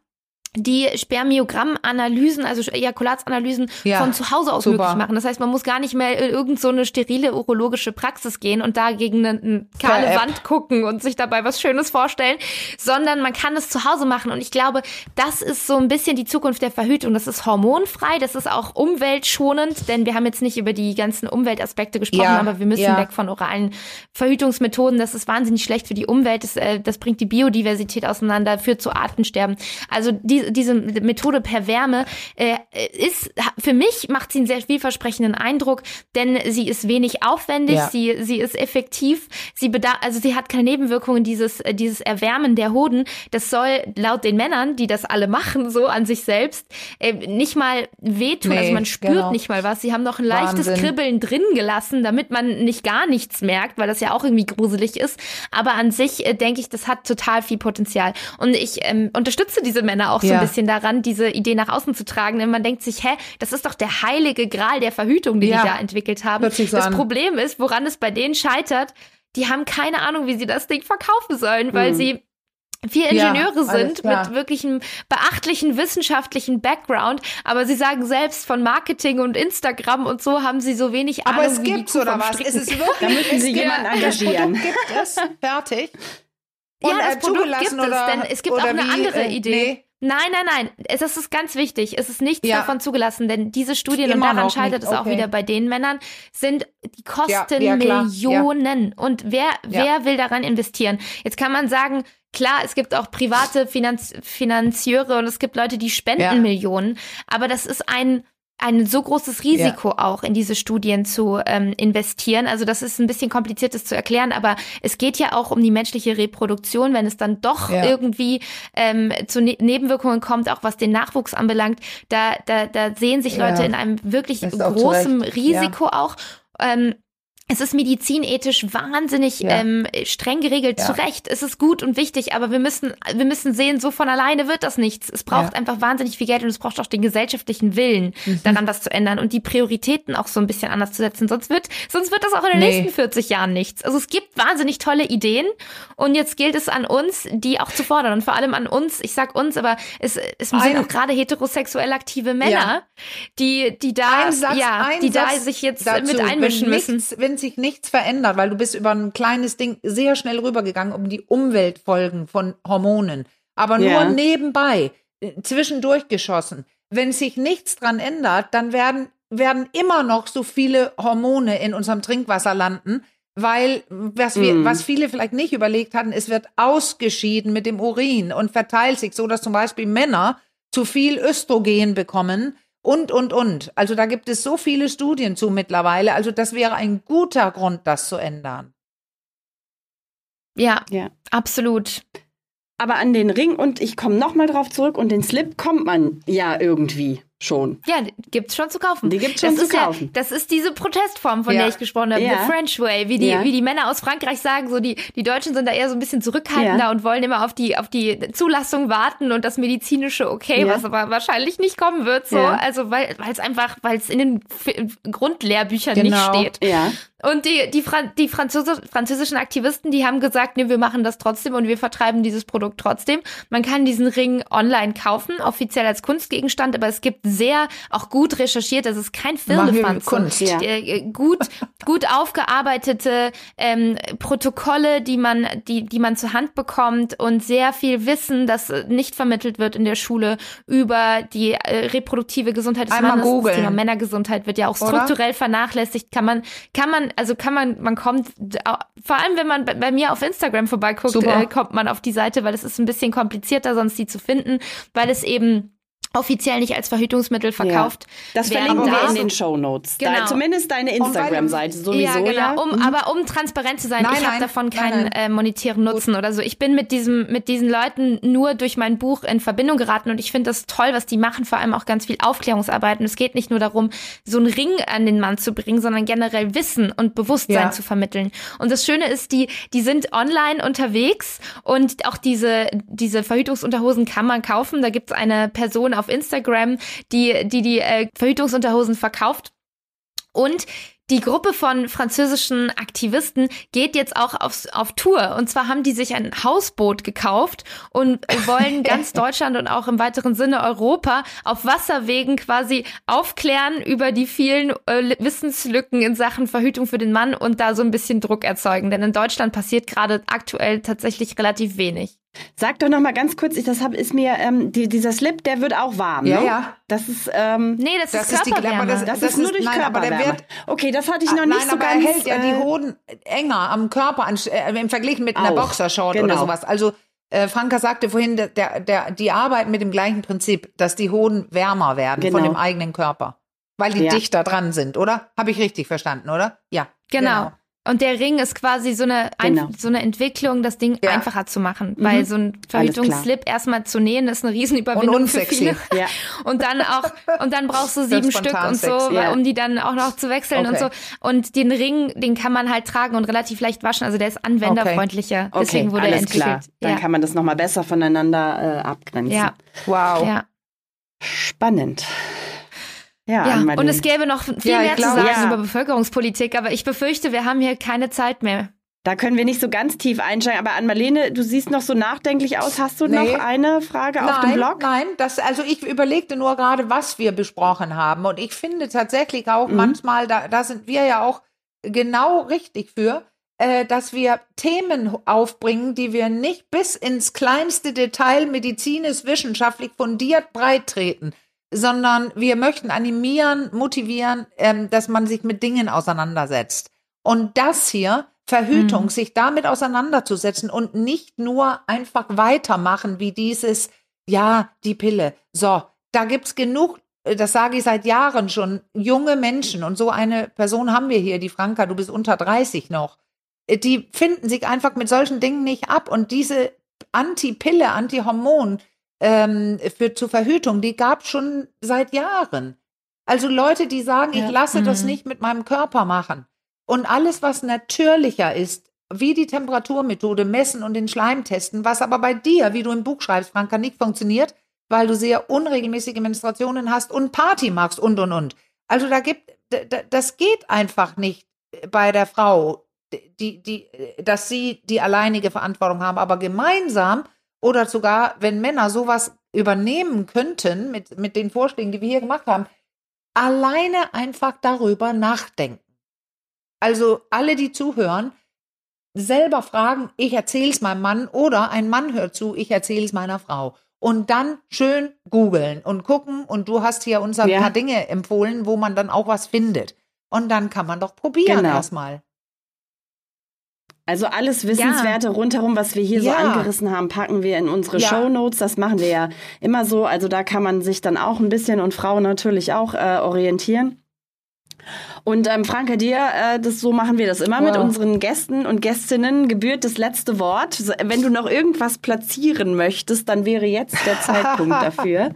die Spermiogrammanalysen, also Ejakulatsanalysen ja, von zu Hause aus super. möglich machen. Das heißt, man muss gar nicht mehr in irgend so eine sterile urologische Praxis gehen und da gegen eine, eine kahle Wand gucken und sich dabei was Schönes vorstellen, sondern man kann es zu Hause machen. Und ich glaube, das ist so ein bisschen die Zukunft der Verhütung. Das ist hormonfrei, das ist auch umweltschonend, denn wir haben jetzt nicht über die ganzen Umweltaspekte gesprochen, ja, aber wir müssen ja. weg von oralen Verhütungsmethoden. Das ist wahnsinnig schlecht für die Umwelt. Das, äh, das bringt die Biodiversität auseinander, führt zu Artensterben. Also die diese Methode per Wärme äh, ist, für mich macht sie einen sehr vielversprechenden Eindruck, denn sie ist wenig aufwendig, ja. sie, sie ist effektiv, sie bedarf, also sie hat keine Nebenwirkungen, dieses, äh, dieses Erwärmen der Hoden, das soll laut den Männern, die das alle machen, so an sich selbst, äh, nicht mal wehtun, nee, also man spürt genau. nicht mal was, sie haben noch ein leichtes Wahnsinn. Kribbeln drin gelassen, damit man nicht gar nichts merkt, weil das ja auch irgendwie gruselig ist, aber an sich äh, denke ich, das hat total viel Potenzial und ich ähm, unterstütze diese Männer auch so ein bisschen daran, diese Idee nach außen zu tragen. Denn man denkt sich, hä, das ist doch der heilige Gral der Verhütung, den ja. die da entwickelt haben. Das so Problem ist, woran es bei denen scheitert, die haben keine Ahnung, wie sie das Ding verkaufen sollen, weil mhm. sie vier Ingenieure ja, sind mit wirklich einem beachtlichen wissenschaftlichen Background, aber sie sagen selbst von Marketing und Instagram und so haben sie so wenig Ahnung. Aber es gibt oder was? Ist es wirklich? Da müssen sie jemanden engagieren. Das Produkt gibt es, fertig. Und, ja, das äh, Produkt gibt es, denn es gibt auch eine wie, andere äh, Idee. Nee. Nein, nein, nein. Es ist ganz wichtig. Es ist nichts ja. davon zugelassen, denn diese Studien, Immer und daran scheitert es okay. auch wieder bei den Männern, sind, die kosten ja, ja, Millionen. Und wer, wer will daran investieren? Jetzt kann man sagen, klar, es gibt auch private Finanz Finanzieure und es gibt Leute, die spenden Millionen. Aber das ist ein, ein so großes Risiko ja. auch in diese Studien zu ähm, investieren. Also das ist ein bisschen kompliziert, das zu erklären, aber es geht ja auch um die menschliche Reproduktion, wenn es dann doch ja. irgendwie ähm, zu ne Nebenwirkungen kommt, auch was den Nachwuchs anbelangt. Da, da, da sehen sich Leute ja. in einem wirklich großen Risiko auch. Ähm, es ist medizinethisch wahnsinnig ja. ähm, streng geregelt. Ja. Zu Recht, es ist gut und wichtig, aber wir müssen, wir müssen sehen, so von alleine wird das nichts. Es braucht ja. einfach wahnsinnig viel Geld und es braucht auch den gesellschaftlichen Willen, mhm. daran was zu ändern und die Prioritäten auch so ein bisschen anders zu setzen. Sonst wird, sonst wird das auch in den nee. nächsten 40 Jahren nichts. Also es gibt wahnsinnig tolle Ideen und jetzt gilt es an uns, die auch zu fordern und vor allem an uns. Ich sag uns, aber es, es sind auch gerade heterosexuell aktive Männer, die, die da, Satz, ja, die Satz da sich jetzt mit einmischen müssen. Sich nichts verändert, weil du bist über ein kleines Ding sehr schnell rübergegangen um die Umweltfolgen von Hormonen, aber nur nebenbei, zwischendurch geschossen. Wenn sich nichts dran ändert, dann werden, werden immer noch so viele Hormone in unserem Trinkwasser landen, weil was wir, mm. was viele vielleicht nicht überlegt hatten, es wird ausgeschieden mit dem Urin und verteilt sich so, dass zum Beispiel Männer zu viel Östrogen bekommen und, und, und. Also da gibt es so viele Studien zu mittlerweile. Also das wäre ein guter Grund, das zu ändern. Ja, ja. absolut. Aber an den Ring und ich komme nochmal drauf zurück und den Slip kommt man ja irgendwie schon. Ja, gibt's schon zu kaufen. Die gibt's schon das zu kaufen. Ja, das ist diese Protestform, von ja. der ich gesprochen habe, ja. the French way, wie die wie die Männer aus Frankreich sagen, so die die Deutschen sind da eher so ein bisschen zurückhaltender und wollen immer auf die auf die Zulassung warten und das medizinische okay, was aber wahrscheinlich nicht kommen wird so, also weil weil es einfach weil es in den Grundlehrbüchern genau. nicht steht. Ja. Und die, die, Fran die Franzose französischen Aktivisten, die haben gesagt, nee, wir machen das trotzdem und wir vertreiben dieses Produkt trotzdem. Man kann diesen Ring online kaufen, offiziell als Kunstgegenstand, aber es gibt sehr auch gut recherchiert, das ist kein Firlefanz. Kunst, ja. Äh, gut, gut aufgearbeitete ähm, Protokolle, die man, die, die man zur Hand bekommt und sehr viel Wissen, das nicht vermittelt wird in der Schule über die äh, reproduktive Gesundheit des Einmal Mannes. Googlen. Das Thema Männergesundheit wird ja auch strukturell Oder? vernachlässigt. Kann man, kann man also kann man, man kommt, vor allem wenn man bei mir auf Instagram vorbeiguckt, äh, kommt man auf die Seite, weil es ist ein bisschen komplizierter, sonst die zu finden, weil es eben offiziell nicht als Verhütungsmittel verkauft. Ja. Das verlinken wir in den Show Notes. Genau. Zumindest deine Instagram-Seite sowieso. Ja, genau. Ja? Um, mhm. Aber um transparent zu sein, nein, ich habe davon keinen nein, nein. Äh, monetären Nutzen Gut. oder so. Ich bin mit diesem mit diesen Leuten nur durch mein Buch in Verbindung geraten und ich finde das toll, was die machen. Vor allem auch ganz viel Aufklärungsarbeit. Und es geht nicht nur darum, so einen Ring an den Mann zu bringen, sondern generell Wissen und Bewusstsein ja. zu vermitteln. Und das Schöne ist, die die sind online unterwegs und auch diese diese Verhütungsunterhosen kann man kaufen. Da gibt es eine Person auf Instagram, die die, die äh, Verhütungsunterhosen verkauft. Und die Gruppe von französischen Aktivisten geht jetzt auch aufs, auf Tour. Und zwar haben die sich ein Hausboot gekauft und wollen ganz Deutschland und auch im weiteren Sinne Europa auf Wasserwegen quasi aufklären über die vielen äh, Wissenslücken in Sachen Verhütung für den Mann und da so ein bisschen Druck erzeugen. Denn in Deutschland passiert gerade aktuell tatsächlich relativ wenig. Sag doch noch mal ganz kurz, ich, das hab, ist mir ähm, die, dieser Slip, der wird auch warm. Ja, ne? ja. Das ist ähm, nee, das, das ist, Körperwärme. Das, das, das, ist nur durch nein, Körperwärme. Aber der wird, okay, das hatte ich noch ah, nicht nein, so aber ganz. Er hält ja die äh, Hoden enger am Körper an, äh, im Vergleich mit einer Boxershort genau. oder sowas. Also äh, Franka sagte vorhin, der, der, die arbeiten mit dem gleichen Prinzip, dass die Hoden wärmer werden genau. von dem eigenen Körper, weil die ja. dichter dran sind, oder? Habe ich richtig verstanden, oder? Ja. Genau. genau. Und der Ring ist quasi so eine, genau. so eine Entwicklung, das Ding ja. einfacher zu machen. Mhm. Weil so ein Verhütungsslip erstmal zu nähen, ist eine Riesenüberwindung für viele. Ja. Und dann auch, und dann brauchst du sieben Stück und so, ja. um die dann auch noch zu wechseln okay. und so. Und den Ring, den kann man halt tragen und relativ leicht waschen. Also der ist anwenderfreundlicher. Okay. Deswegen wurde Alles er entwickelt. Klar. Dann kann man das nochmal besser voneinander äh, abgrenzen. Ja. Wow. Ja. Spannend. Ja, ja und es gäbe noch viel ja, mehr glaub, zu sagen ja. über Bevölkerungspolitik, aber ich befürchte, wir haben hier keine Zeit mehr. Da können wir nicht so ganz tief einsteigen. Aber an Marlene, du siehst noch so nachdenklich aus. Hast du nee. noch eine Frage nein, auf dem Blog? Nein, das, also ich überlegte nur gerade, was wir besprochen haben. Und ich finde tatsächlich auch mhm. manchmal, da, da sind wir ja auch genau richtig für, äh, dass wir Themen aufbringen, die wir nicht bis ins kleinste Detail medizinisch, wissenschaftlich fundiert breit treten sondern wir möchten animieren, motivieren, ähm, dass man sich mit Dingen auseinandersetzt. Und das hier, Verhütung, mhm. sich damit auseinanderzusetzen und nicht nur einfach weitermachen wie dieses, ja, die Pille. So, da gibt's genug äh, das sage ich seit Jahren schon, junge Menschen, und so eine Person haben wir hier, die Franka, du bist unter 30 noch, äh, die finden sich einfach mit solchen Dingen nicht ab. Und diese Anti-Pille, Anti-Hormon ähm, für, zur Verhütung, die gab schon seit Jahren. Also Leute, die sagen, ja. ich lasse mhm. das nicht mit meinem Körper machen. Und alles, was natürlicher ist, wie die Temperaturmethode messen und den Schleim testen, was aber bei dir, wie du im Buch schreibst, Franka, nicht funktioniert, weil du sehr unregelmäßige Menstruationen hast und Party machst und und und. Also da gibt, das geht einfach nicht bei der Frau, die, die, dass sie die alleinige Verantwortung haben, aber gemeinsam oder sogar, wenn Männer sowas übernehmen könnten mit, mit den Vorschlägen, die wir hier gemacht haben, alleine einfach darüber nachdenken. Also alle, die zuhören, selber fragen, ich erzähle es meinem Mann oder ein Mann hört zu, ich erzähle es meiner Frau und dann schön googeln und gucken. Und du hast hier uns ein ja. paar Dinge empfohlen, wo man dann auch was findet. Und dann kann man doch probieren genau. erstmal. Also alles Wissenswerte ja. rundherum, was wir hier ja. so angerissen haben, packen wir in unsere ja. Show Notes. Das machen wir ja immer so. Also da kann man sich dann auch ein bisschen und Frauen natürlich auch äh, orientieren. Und ähm, Franke, dir, äh, das, so machen wir das immer wow. mit unseren Gästen und Gästinnen. Gebührt das letzte Wort. Wenn du noch irgendwas platzieren möchtest, dann wäre jetzt der Zeitpunkt dafür.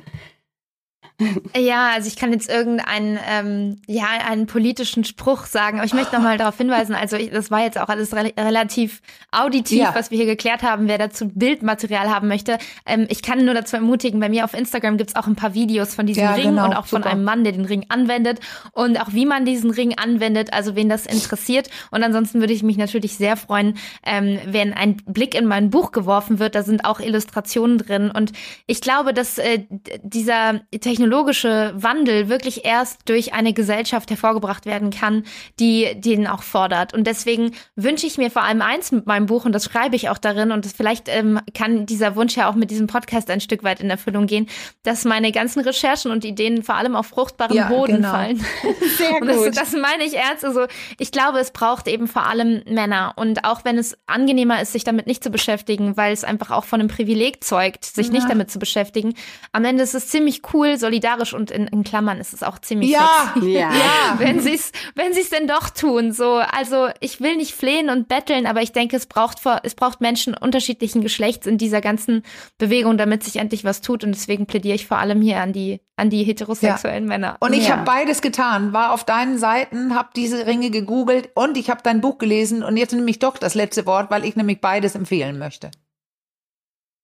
Ja, also ich kann jetzt irgendeinen, ähm, ja, einen politischen Spruch sagen, aber ich möchte nochmal darauf hinweisen, also ich, das war jetzt auch alles re relativ auditiv, ja. was wir hier geklärt haben, wer dazu Bildmaterial haben möchte. Ähm, ich kann nur dazu ermutigen, bei mir auf Instagram gibt's auch ein paar Videos von diesem ja, Ring genau, und auch super. von einem Mann, der den Ring anwendet und auch wie man diesen Ring anwendet, also wen das interessiert. Und ansonsten würde ich mich natürlich sehr freuen, ähm, wenn ein Blick in mein Buch geworfen wird, da sind auch Illustrationen drin und ich glaube, dass äh, dieser Technologie technologische Wandel wirklich erst durch eine Gesellschaft hervorgebracht werden kann, die den auch fordert. Und deswegen wünsche ich mir vor allem eins mit meinem Buch, und das schreibe ich auch darin, und vielleicht ähm, kann dieser Wunsch ja auch mit diesem Podcast ein Stück weit in Erfüllung gehen, dass meine ganzen Recherchen und Ideen vor allem auf fruchtbaren ja, Boden genau. fallen. Sehr gut. Das, das, meine ich ernst. Also ich glaube, es braucht eben vor allem Männer. Und auch wenn es angenehmer ist, sich damit nicht zu beschäftigen, weil es einfach auch von einem Privileg zeugt, sich ja. nicht damit zu beschäftigen, am Ende ist es ziemlich cool, solidarisch und in, in Klammern ist es auch ziemlich ja, sexy. Ja. ja. wenn sie es wenn sie's denn doch tun. So, also ich will nicht flehen und betteln, aber ich denke, es braucht vor, es braucht Menschen unterschiedlichen Geschlechts in dieser ganzen Bewegung, damit sich endlich was tut. Und deswegen plädiere ich vor allem hier an die an die heterosexuellen ja. Männer. Und ich ja. habe beides getan, war auf deinen Seiten, habe diese Ringe gegoogelt und ich habe dein Buch gelesen und jetzt nehme ich doch das letzte Wort, weil ich nämlich beides empfehlen möchte.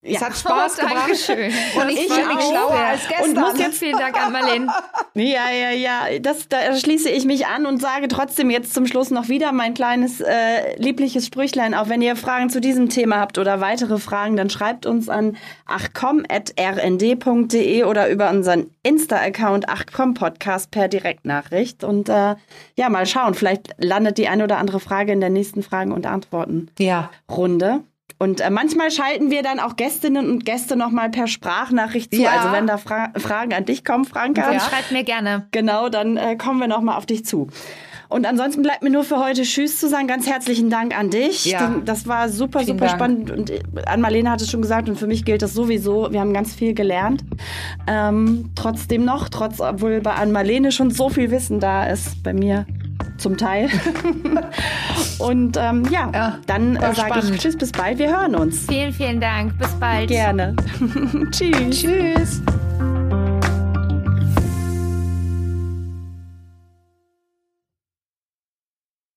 Es ja. hat Spaß oh, gemacht. Dankeschön. Und ich, ich fühle mich schlauer als gestern. Und muss jetzt vielen Dank an Marlene. ja, ja, ja. Das, da schließe ich mich an und sage trotzdem jetzt zum Schluss noch wieder mein kleines äh, liebliches Sprüchlein. Auch wenn ihr Fragen zu diesem Thema habt oder weitere Fragen, dann schreibt uns an achcom.rnd.de oder über unseren Insta-Account achcom-podcast per Direktnachricht. Und äh, ja, mal schauen. Vielleicht landet die eine oder andere Frage in der nächsten Fragen- und Antworten-Runde. Ja. Und äh, manchmal schalten wir dann auch Gästinnen und Gäste nochmal per Sprachnachricht zu. Ja. Also wenn da Fra Fragen an dich kommen, Franka. Dann ja. schreibt mir gerne. Genau, dann äh, kommen wir nochmal auf dich zu. Und ansonsten bleibt mir nur für heute Tschüss zu sagen. Ganz herzlichen Dank an dich. Ja. Das war super, Vielen super Dank. spannend. Und äh, an Marlene hat es schon gesagt, und für mich gilt das sowieso. Wir haben ganz viel gelernt. Ähm, trotzdem noch, trotz, obwohl bei Ann Marlene schon so viel Wissen da ist, bei mir zum Teil. Und ähm, ja, ja, dann äh, sage ich Tschüss, bis bald. Wir hören uns. Vielen, vielen Dank. Bis bald. Gerne. Tschüss. Tschüss.